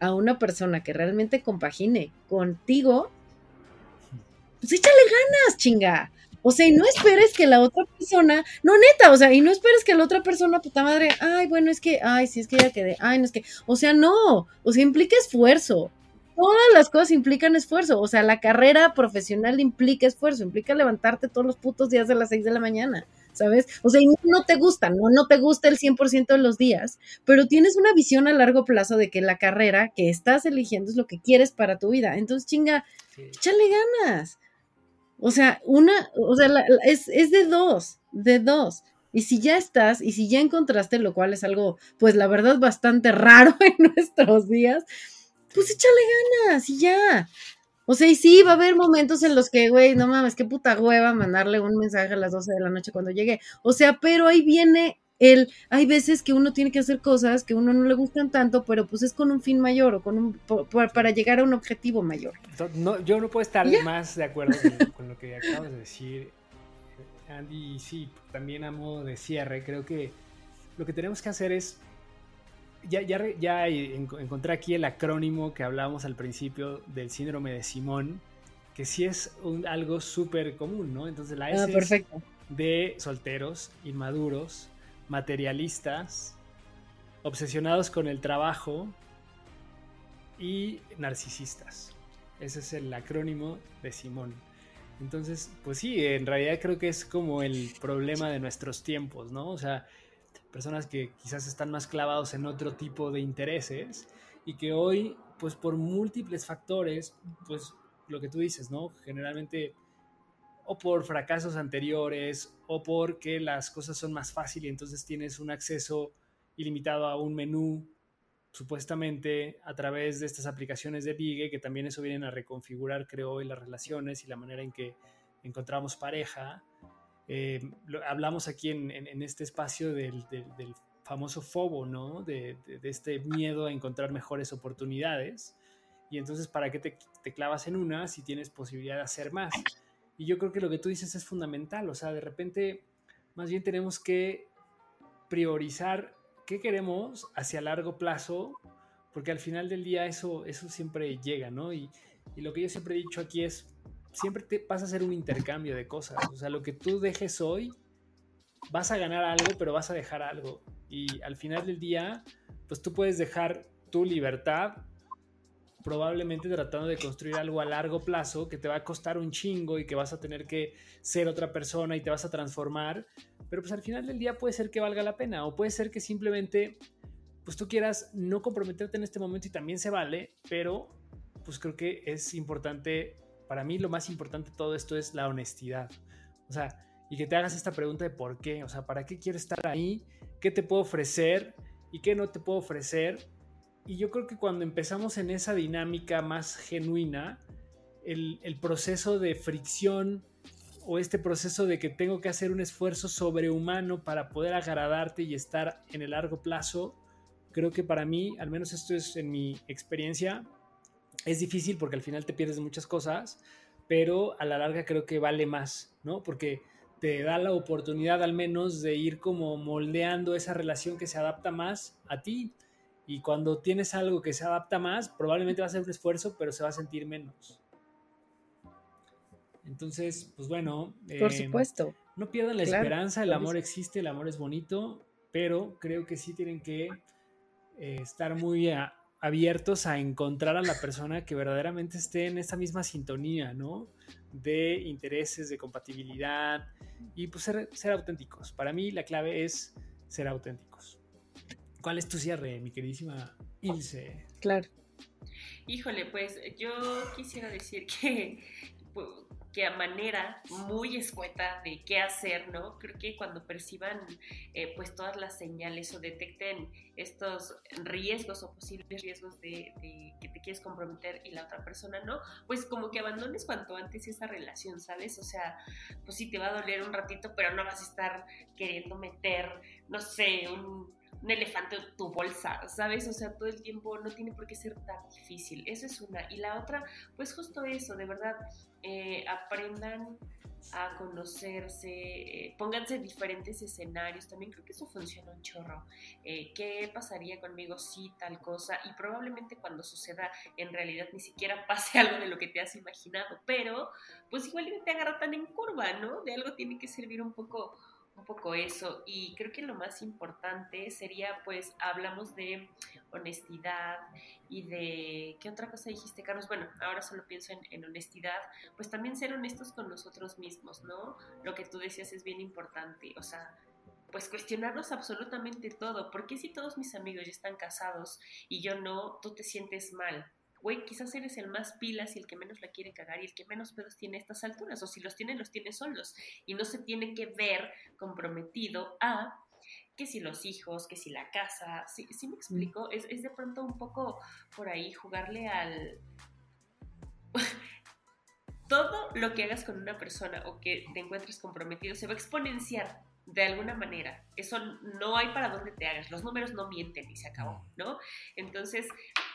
a una persona que realmente compagine contigo, pues échale ganas, chinga. O sea, y no esperes que la otra persona, no neta, o sea, y no esperes que la otra persona, puta madre, ay, bueno, es que, ay, sí, es que ya quedé, ay, no es que, o sea, no, o sea, implica esfuerzo. Todas las cosas implican esfuerzo, o sea, la carrera profesional implica esfuerzo, implica levantarte todos los putos días de las 6 de la mañana, ¿sabes? O sea, y no te gusta, no, no te gusta el 100% de los días, pero tienes una visión a largo plazo de que la carrera que estás eligiendo es lo que quieres para tu vida. Entonces, chinga, échale ganas. O sea, una, o sea, es, de dos, de dos. Y si ya estás, y si ya encontraste, lo cual es algo, pues la verdad, bastante raro <laughs> en nuestros días, pues échale ganas y ya. O sea, y sí, va a haber momentos en los que, güey, no mames, qué puta hueva mandarle un mensaje a las 12 de la noche cuando llegue. O sea, pero ahí viene el, hay veces que uno tiene que hacer cosas que a uno no le gustan tanto, pero pues es con un fin mayor o con un, para llegar a un objetivo mayor. No, yo no puedo estar más de acuerdo <laughs> con, lo que acabas de decir, Andy. Y sí, también a modo de cierre, creo que lo que tenemos que hacer es, ya, ya, ya encontré aquí el acrónimo que hablábamos al principio del síndrome de Simón, que sí es un, algo súper común, ¿no? Entonces la S ah, de solteros, inmaduros, materialistas, obsesionados con el trabajo y narcisistas. Ese es el acrónimo de Simón. Entonces, pues sí, en realidad creo que es como el problema de nuestros tiempos, ¿no? O sea, personas que quizás están más clavados en otro tipo de intereses y que hoy, pues por múltiples factores, pues lo que tú dices, ¿no? Generalmente o por fracasos anteriores o porque las cosas son más fáciles y entonces tienes un acceso ilimitado a un menú supuestamente a través de estas aplicaciones de ligue que también eso vienen a reconfigurar creo hoy las relaciones y la manera en que encontramos pareja eh, hablamos aquí en, este espacio del, famoso fobo, ¿no? De, este miedo a encontrar mejores oportunidades. Y entonces, ¿para qué te, te, clavas en una si tienes posibilidad de hacer más? Y yo creo que lo que tú dices es fundamental, o sea, de repente más bien tenemos que priorizar qué queremos hacia largo plazo, porque al final del día eso, eso siempre llega, ¿no? Y, y lo que yo siempre he dicho aquí es, siempre te pasa a ser un intercambio de cosas, o sea, lo que tú dejes hoy, vas a ganar algo, pero vas a dejar algo. Y al final del día, pues tú puedes dejar tu libertad probablemente tratando de construir algo a largo plazo que te va a costar un chingo y que vas a tener que ser otra persona y te vas a transformar, pero pues al final del día puede ser que valga la pena o puede ser que simplemente pues tú quieras no comprometerte en este momento y también se vale, pero pues creo que es importante, para mí lo más importante de todo esto es la honestidad. O sea, y que te hagas esta pregunta de por qué, o sea, ¿para qué quiero estar ahí? ¿Qué te puedo ofrecer? ¿Y qué no te puedo ofrecer? Y yo creo que cuando empezamos en esa dinámica más genuina, el, el, proceso de fricción o este proceso de que tengo que hacer un esfuerzo sobrehumano para poder agradarte y estar en el largo plazo, creo que para mí, al menos esto es en mi experiencia, es difícil porque al final te pierdes muchas cosas, pero a la larga creo que vale más, ¿no? Porque te da la oportunidad al menos de ir como moldeando esa relación que se adapta más a ti y cuando tienes algo que se adapta más, probablemente va a ser un esfuerzo, pero se va a sentir menos. Entonces, pues bueno. Por eh, supuesto. No pierdan la esperanza, el amor existe, el amor es bonito, pero creo que sí tienen que eh, estar muy abiertos a encontrar a la persona que verdaderamente esté en esta misma sintonía, ¿no? De intereses, de compatibilidad y pues ser, ser auténticos. Para mí la clave es ser auténticos. ¿Cuál es tu cierre, mi queridísima Ilse? Claro. Híjole, pues yo quisiera decir que, que a manera muy escueta de qué hacer, ¿no? Creo que cuando perciban eh, pues todas las señales o detecten estos riesgos o posibles riesgos de, de, que te quieres comprometer y la otra persona no, pues como que abandones cuanto antes esa relación, ¿sabes? O sea, pues sí te va a doler un ratito, pero no vas a estar queriendo meter, no sé, un un elefante en tu bolsa, ¿sabes? O sea, todo el tiempo no tiene por qué ser tan difícil. Esa es una. Y la otra, pues justo eso, de verdad, eh, aprendan a conocerse, eh, pónganse diferentes escenarios, también creo que eso funciona un chorro. Eh, ¿Qué pasaría conmigo si tal cosa? Y probablemente cuando suceda en realidad ni siquiera <laughs> pase algo de lo que te has imaginado, pero pues igual te agarra tan en curva, ¿no? De algo tiene que servir un poco un poco eso. Y creo que lo más importante sería, pues, hablamos de honestidad y de, ¿qué otra cosa dijiste, Carlos? Bueno, ahora solo pienso en, honestidad, pues también ser honestos con nosotros mismos, ¿no? Lo que tú decías es bien importante, o sea, pues cuestionarnos absolutamente todo. ¿Por qué si todos mis amigos ya están casados y yo no, tú te sientes mal? Güey, quizás eres el más pilas y el que menos la quiere cagar y el que menos pedos tiene a estas alturas, o si los tiene, los tiene solos, y no se tiene que ver comprometido a que si los hijos, que si la casa, si me explico, es, es de pronto un poco por ahí jugarle al... <laughs> Todo lo que hagas con una persona o que te encuentres comprometido se va a exponenciar de alguna manera. Eso no hay para dónde te hagas. Los números no mienten y se acabó, ¿no? Entonces,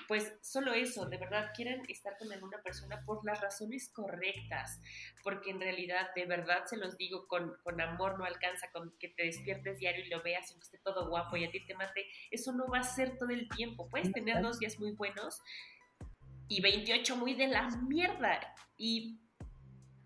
pues solo eso, de verdad quieren estar con alguna persona por las razones correctas, porque en realidad, de verdad se los digo, con, con amor no alcanza, con que te despiertes diario y lo veas y que esté todo guapo y a ti te mate, eso no va a ser todo el tiempo. Puedes tener dos días muy buenos y 28 muy de la mierda y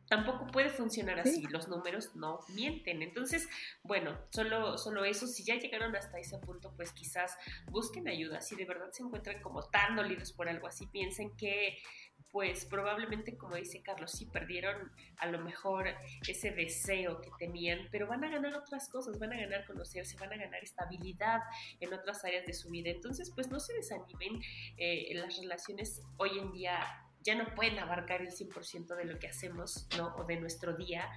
tampoco puede funcionar así, los números no mienten. Entonces, bueno, solo, solo eso, si ya llegaron hasta ese punto, pues quizás busquen ayuda, si de verdad se encuentran como tan dolidos por algo así, piensen que pues probablemente, como dice Carlos, sí perdieron a lo mejor ese deseo que tenían, pero van a ganar otras cosas, van a ganar conocerse, van a ganar estabilidad en otras áreas de su vida. Entonces, pues no se desanimen, eh, las relaciones hoy en día ya no pueden abarcar el 100% de lo que hacemos ¿no? o de nuestro día.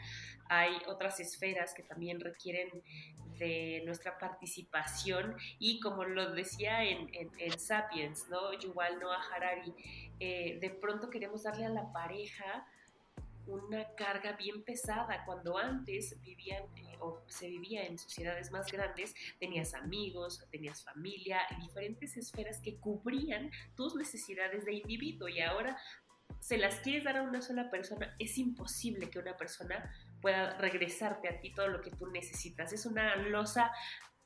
Hay otras esferas que también requieren de nuestra participación y como lo decía en, Sapiens, ¿no? Yuval Noah Harari, eh, de pronto queremos darle a la pareja una carga bien pesada. Cuando antes vivían eh, o se vivía en sociedades más grandes, tenías amigos, tenías familia, diferentes esferas que cubrían tus necesidades de individuo y ahora se las quieres dar a una sola persona, es imposible que una persona pueda regresarte a ti todo lo que tú necesitas. Es una losa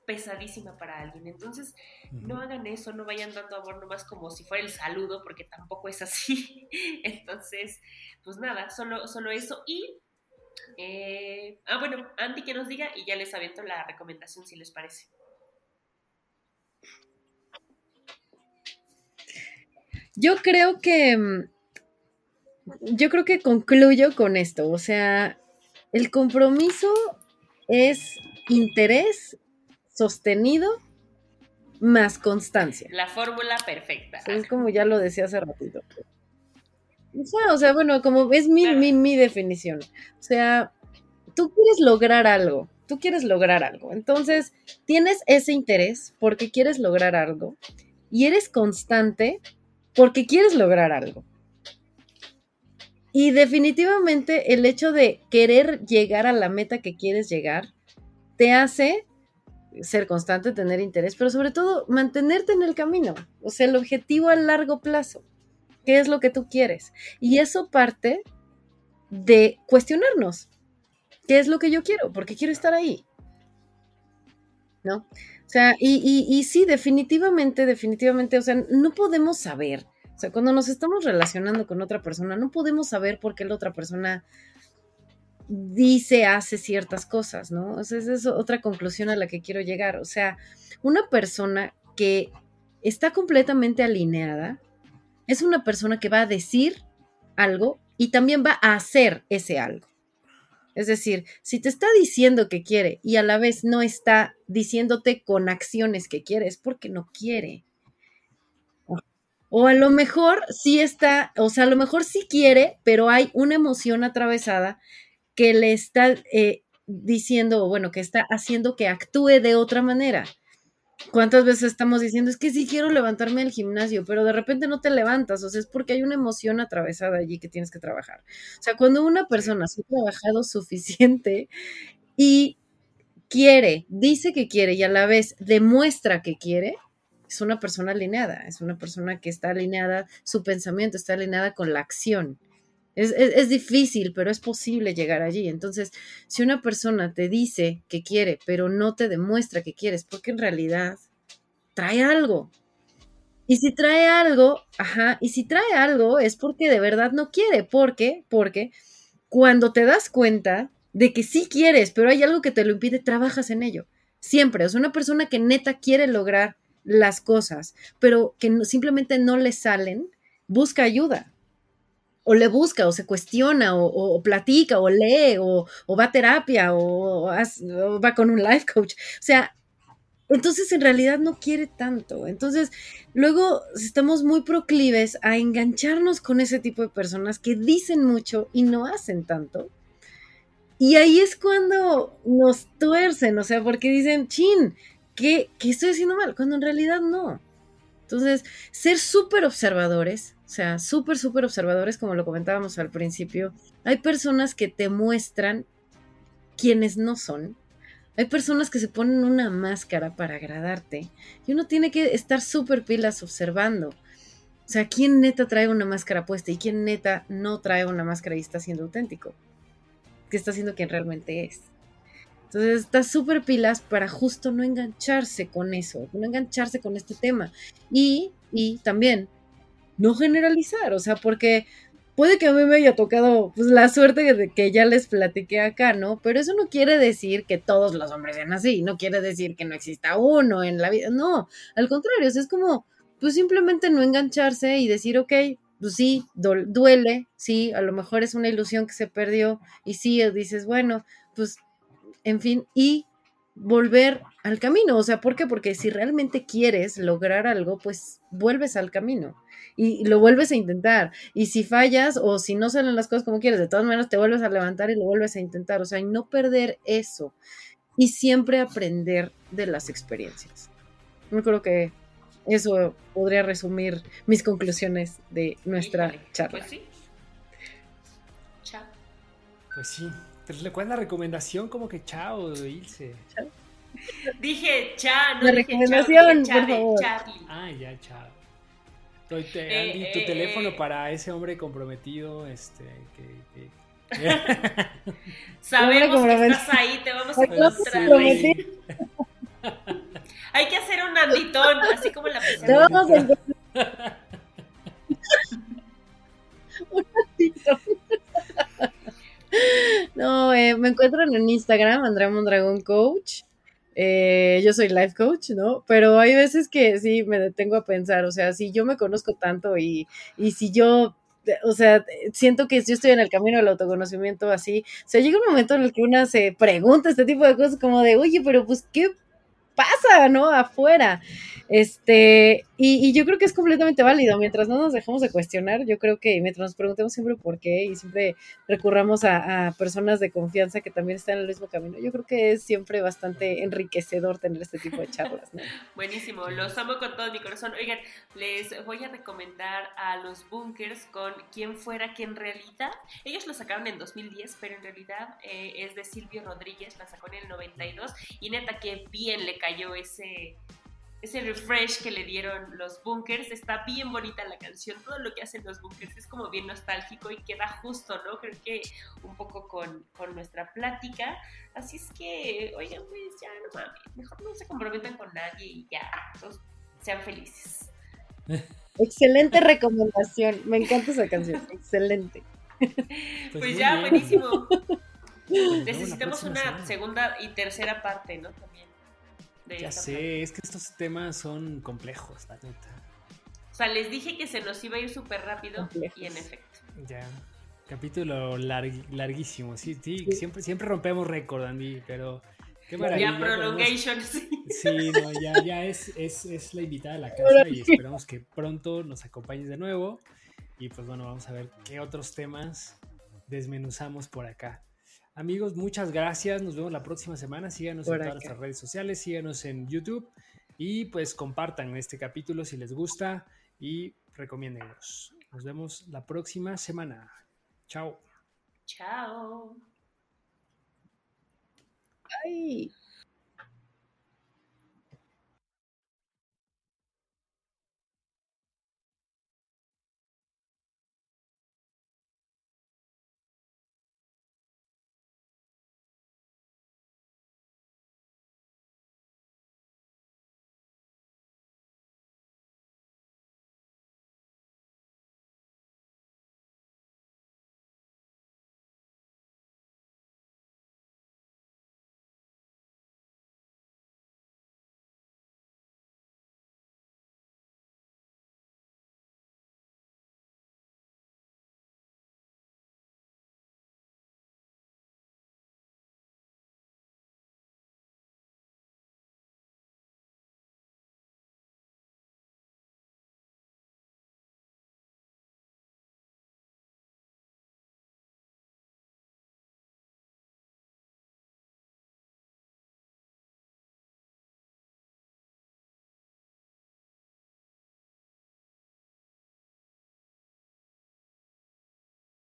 pesadísima para alguien. Entonces, no hagan eso, no vayan dando amor nomás como si fuera el saludo, porque tampoco es así. <laughs> Entonces, pues nada, solo, solo eso. Y, eh, ah, bueno, Andy que nos diga y ya les aviento la recomendación si les parece. Yo creo que, mm, yo creo que concluyo con esto, o sea, el compromiso es interés sostenido más constancia. La fórmula perfecta. Es como ya lo decía hace ratito. O sea, o sea bueno, como es mi, mi, mi definición. O sea, tú quieres lograr algo, tú quieres lograr algo. Entonces, tienes ese interés porque quieres lograr algo y eres constante porque quieres lograr algo. Y definitivamente el hecho de querer llegar a la meta que quieres llegar te hace ser constante, tener interés, pero sobre todo mantenerte en el camino, o sea, el objetivo a largo plazo, qué es lo que tú quieres. Y eso parte de cuestionarnos, qué es lo que yo quiero, porque quiero estar ahí. ¿No? O sea, y, y, y sí, definitivamente, definitivamente, o sea, no podemos saber, o sea, cuando nos estamos relacionando con otra persona, no podemos saber por qué la otra persona dice, hace ciertas cosas, ¿no? esa es otra conclusión a la que quiero llegar. O sea, una persona que está completamente alineada es una persona que va a decir algo y también va a hacer ese algo. Es decir, si te está diciendo que quiere y a la vez no está diciéndote con acciones que quiere, es porque no quiere. O a lo mejor sí está, o sea, a lo mejor sí quiere, pero hay una emoción atravesada que le está eh, diciendo, bueno, que está haciendo que actúe de otra manera. ¿Cuántas veces estamos diciendo, es que sí quiero levantarme al gimnasio, pero de repente no te levantas? O sea, es porque hay una emoción atravesada allí que tienes que trabajar. O sea, cuando una persona ha trabajado suficiente y quiere, dice que quiere y a la vez demuestra que quiere, es una persona alineada, es una persona que está alineada, su pensamiento está alineada con la acción. Es, difícil, pero es posible llegar allí. Entonces, si una persona te dice que quiere, pero no te demuestra que quieres, porque en realidad trae algo. Y si trae algo, ajá, y si trae algo es porque de verdad no quiere. ¿Por qué? Porque cuando te das cuenta de que sí quieres, pero hay algo que te lo impide, trabajas en ello. Siempre. O sea, una persona que neta quiere lograr las cosas, pero que simplemente no le salen, busca ayuda o le busca, o se cuestiona, o, platica, o lee, o, va a terapia, o, va con un life coach. O sea, entonces en realidad no quiere tanto. Entonces, luego estamos muy proclives a engancharnos con ese tipo de personas que dicen mucho y no hacen tanto. Y ahí es cuando nos tuercen, o sea, porque dicen, chin, ¿qué, qué estoy haciendo mal? Cuando en realidad no. Entonces, ser súper observadores, o sea, súper, súper observadores, como lo comentábamos al principio. Hay personas que te muestran quienes no son. Hay personas que se ponen una máscara para agradarte. Y uno tiene que estar súper pilas observando. O sea, ¿quién neta trae una máscara puesta y quién neta no trae una máscara y está siendo auténtico? Que está siendo quien realmente es. Entonces está súper pilas para justo no engancharse con eso, no engancharse con este tema. Y, y también no generalizar, o sea, porque puede que a mí me haya tocado pues, la suerte de que ya les platiqué acá, ¿no? Pero eso no quiere decir que todos los hombres sean así, no quiere decir que no exista uno en la vida, no, al contrario, es como, pues simplemente no engancharse y decir, ok, pues sí, duele, sí, a lo mejor es una ilusión que se perdió y sí, dices, bueno, pues, en fin, y volver al camino, o sea, ¿por qué? Porque si realmente quieres lograr algo, pues vuelves al camino y lo vuelves a intentar. Y si fallas o si no salen las cosas como quieres, de todas maneras te vuelves a levantar y lo vuelves a intentar. O sea, y no perder eso. Y siempre aprender de las experiencias. Yo creo que eso podría resumir mis conclusiones de nuestra charla. Pues sí. Chao. Pues sí. ¿Cuál es la recomendación? Como que chao, Ilse. Dije chao, no la dije recomendación, por favor. Ah, ya, chao. Andy, tu eh, teléfono eh, para ese hombre comprometido, este, que, <laughs> Sabemos que estás ahí, te vamos a encontrar. <laughs> Hay que hacer un anditón, así como la persona. <laughs> un anditón. <laughs> No, eh, me encuentran en Instagram, Andrea Mondragón Coach. Eh, yo soy life coach, ¿no? Pero hay veces que sí me detengo a pensar, o sea, si yo me conozco tanto y, y si yo o sea, siento que yo estoy en el camino del autoconocimiento así, o sea, llega un momento en el que una se pregunta este tipo de cosas como de, oye, pero pues, ¿qué pasa, no? Afuera. Este, y, yo creo que es completamente válido. Mientras no nos dejemos de cuestionar, yo creo que mientras nos preguntemos siempre por qué y siempre recurramos a, personas de confianza que también están en el mismo camino, yo creo que es siempre bastante enriquecedor tener este tipo de charlas. <laughs> Buenísimo, los amo con todo mi corazón. Oigan, les voy a recomendar a los bunkers con quien fuera que en realidad, ellos lo sacaron en 2010, pero en realidad eh, es de Silvio Rodríguez, la sacó en el 92 y neta que bien le cayó ese ese refresh que le dieron los bunkers. Está bien bonita la canción, todo lo que hacen los bunkers es como bien nostálgico y queda justo, ¿no? Creo que un poco con, nuestra plática. Así es que, oigan, pues ya no mames, mejor no se comprometan con nadie y ya, todos sean felices. <laughs> Excelente recomendación, me encanta esa canción, <laughs> excelente. Pues, pues ya, buenísimo. Necesitamos una segunda y tercera parte, ¿no? También ya sé, es que estos temas son complejos, la neta. O sea, les dije que se nos iba a ir súper rápido y en efecto. Ya. Capítulo larguísimo, sí, sí, Siempre, siempre rompemos récord, Andy, pero qué maravilla. Ya prolongation, sí. Sí, no, ya, ya es, es, es, la invitada a la casa y esperamos que pronto nos acompañes de nuevo. Y pues bueno, vamos a ver qué otros temas desmenuzamos por acá. Amigos, muchas gracias. Nos vemos la próxima semana. Síganos en todas nuestras redes sociales, síganos en YouTube y pues compartan este capítulo si les gusta y recomiéndenos. Nos vemos la próxima semana. Chao. Chao. Ay.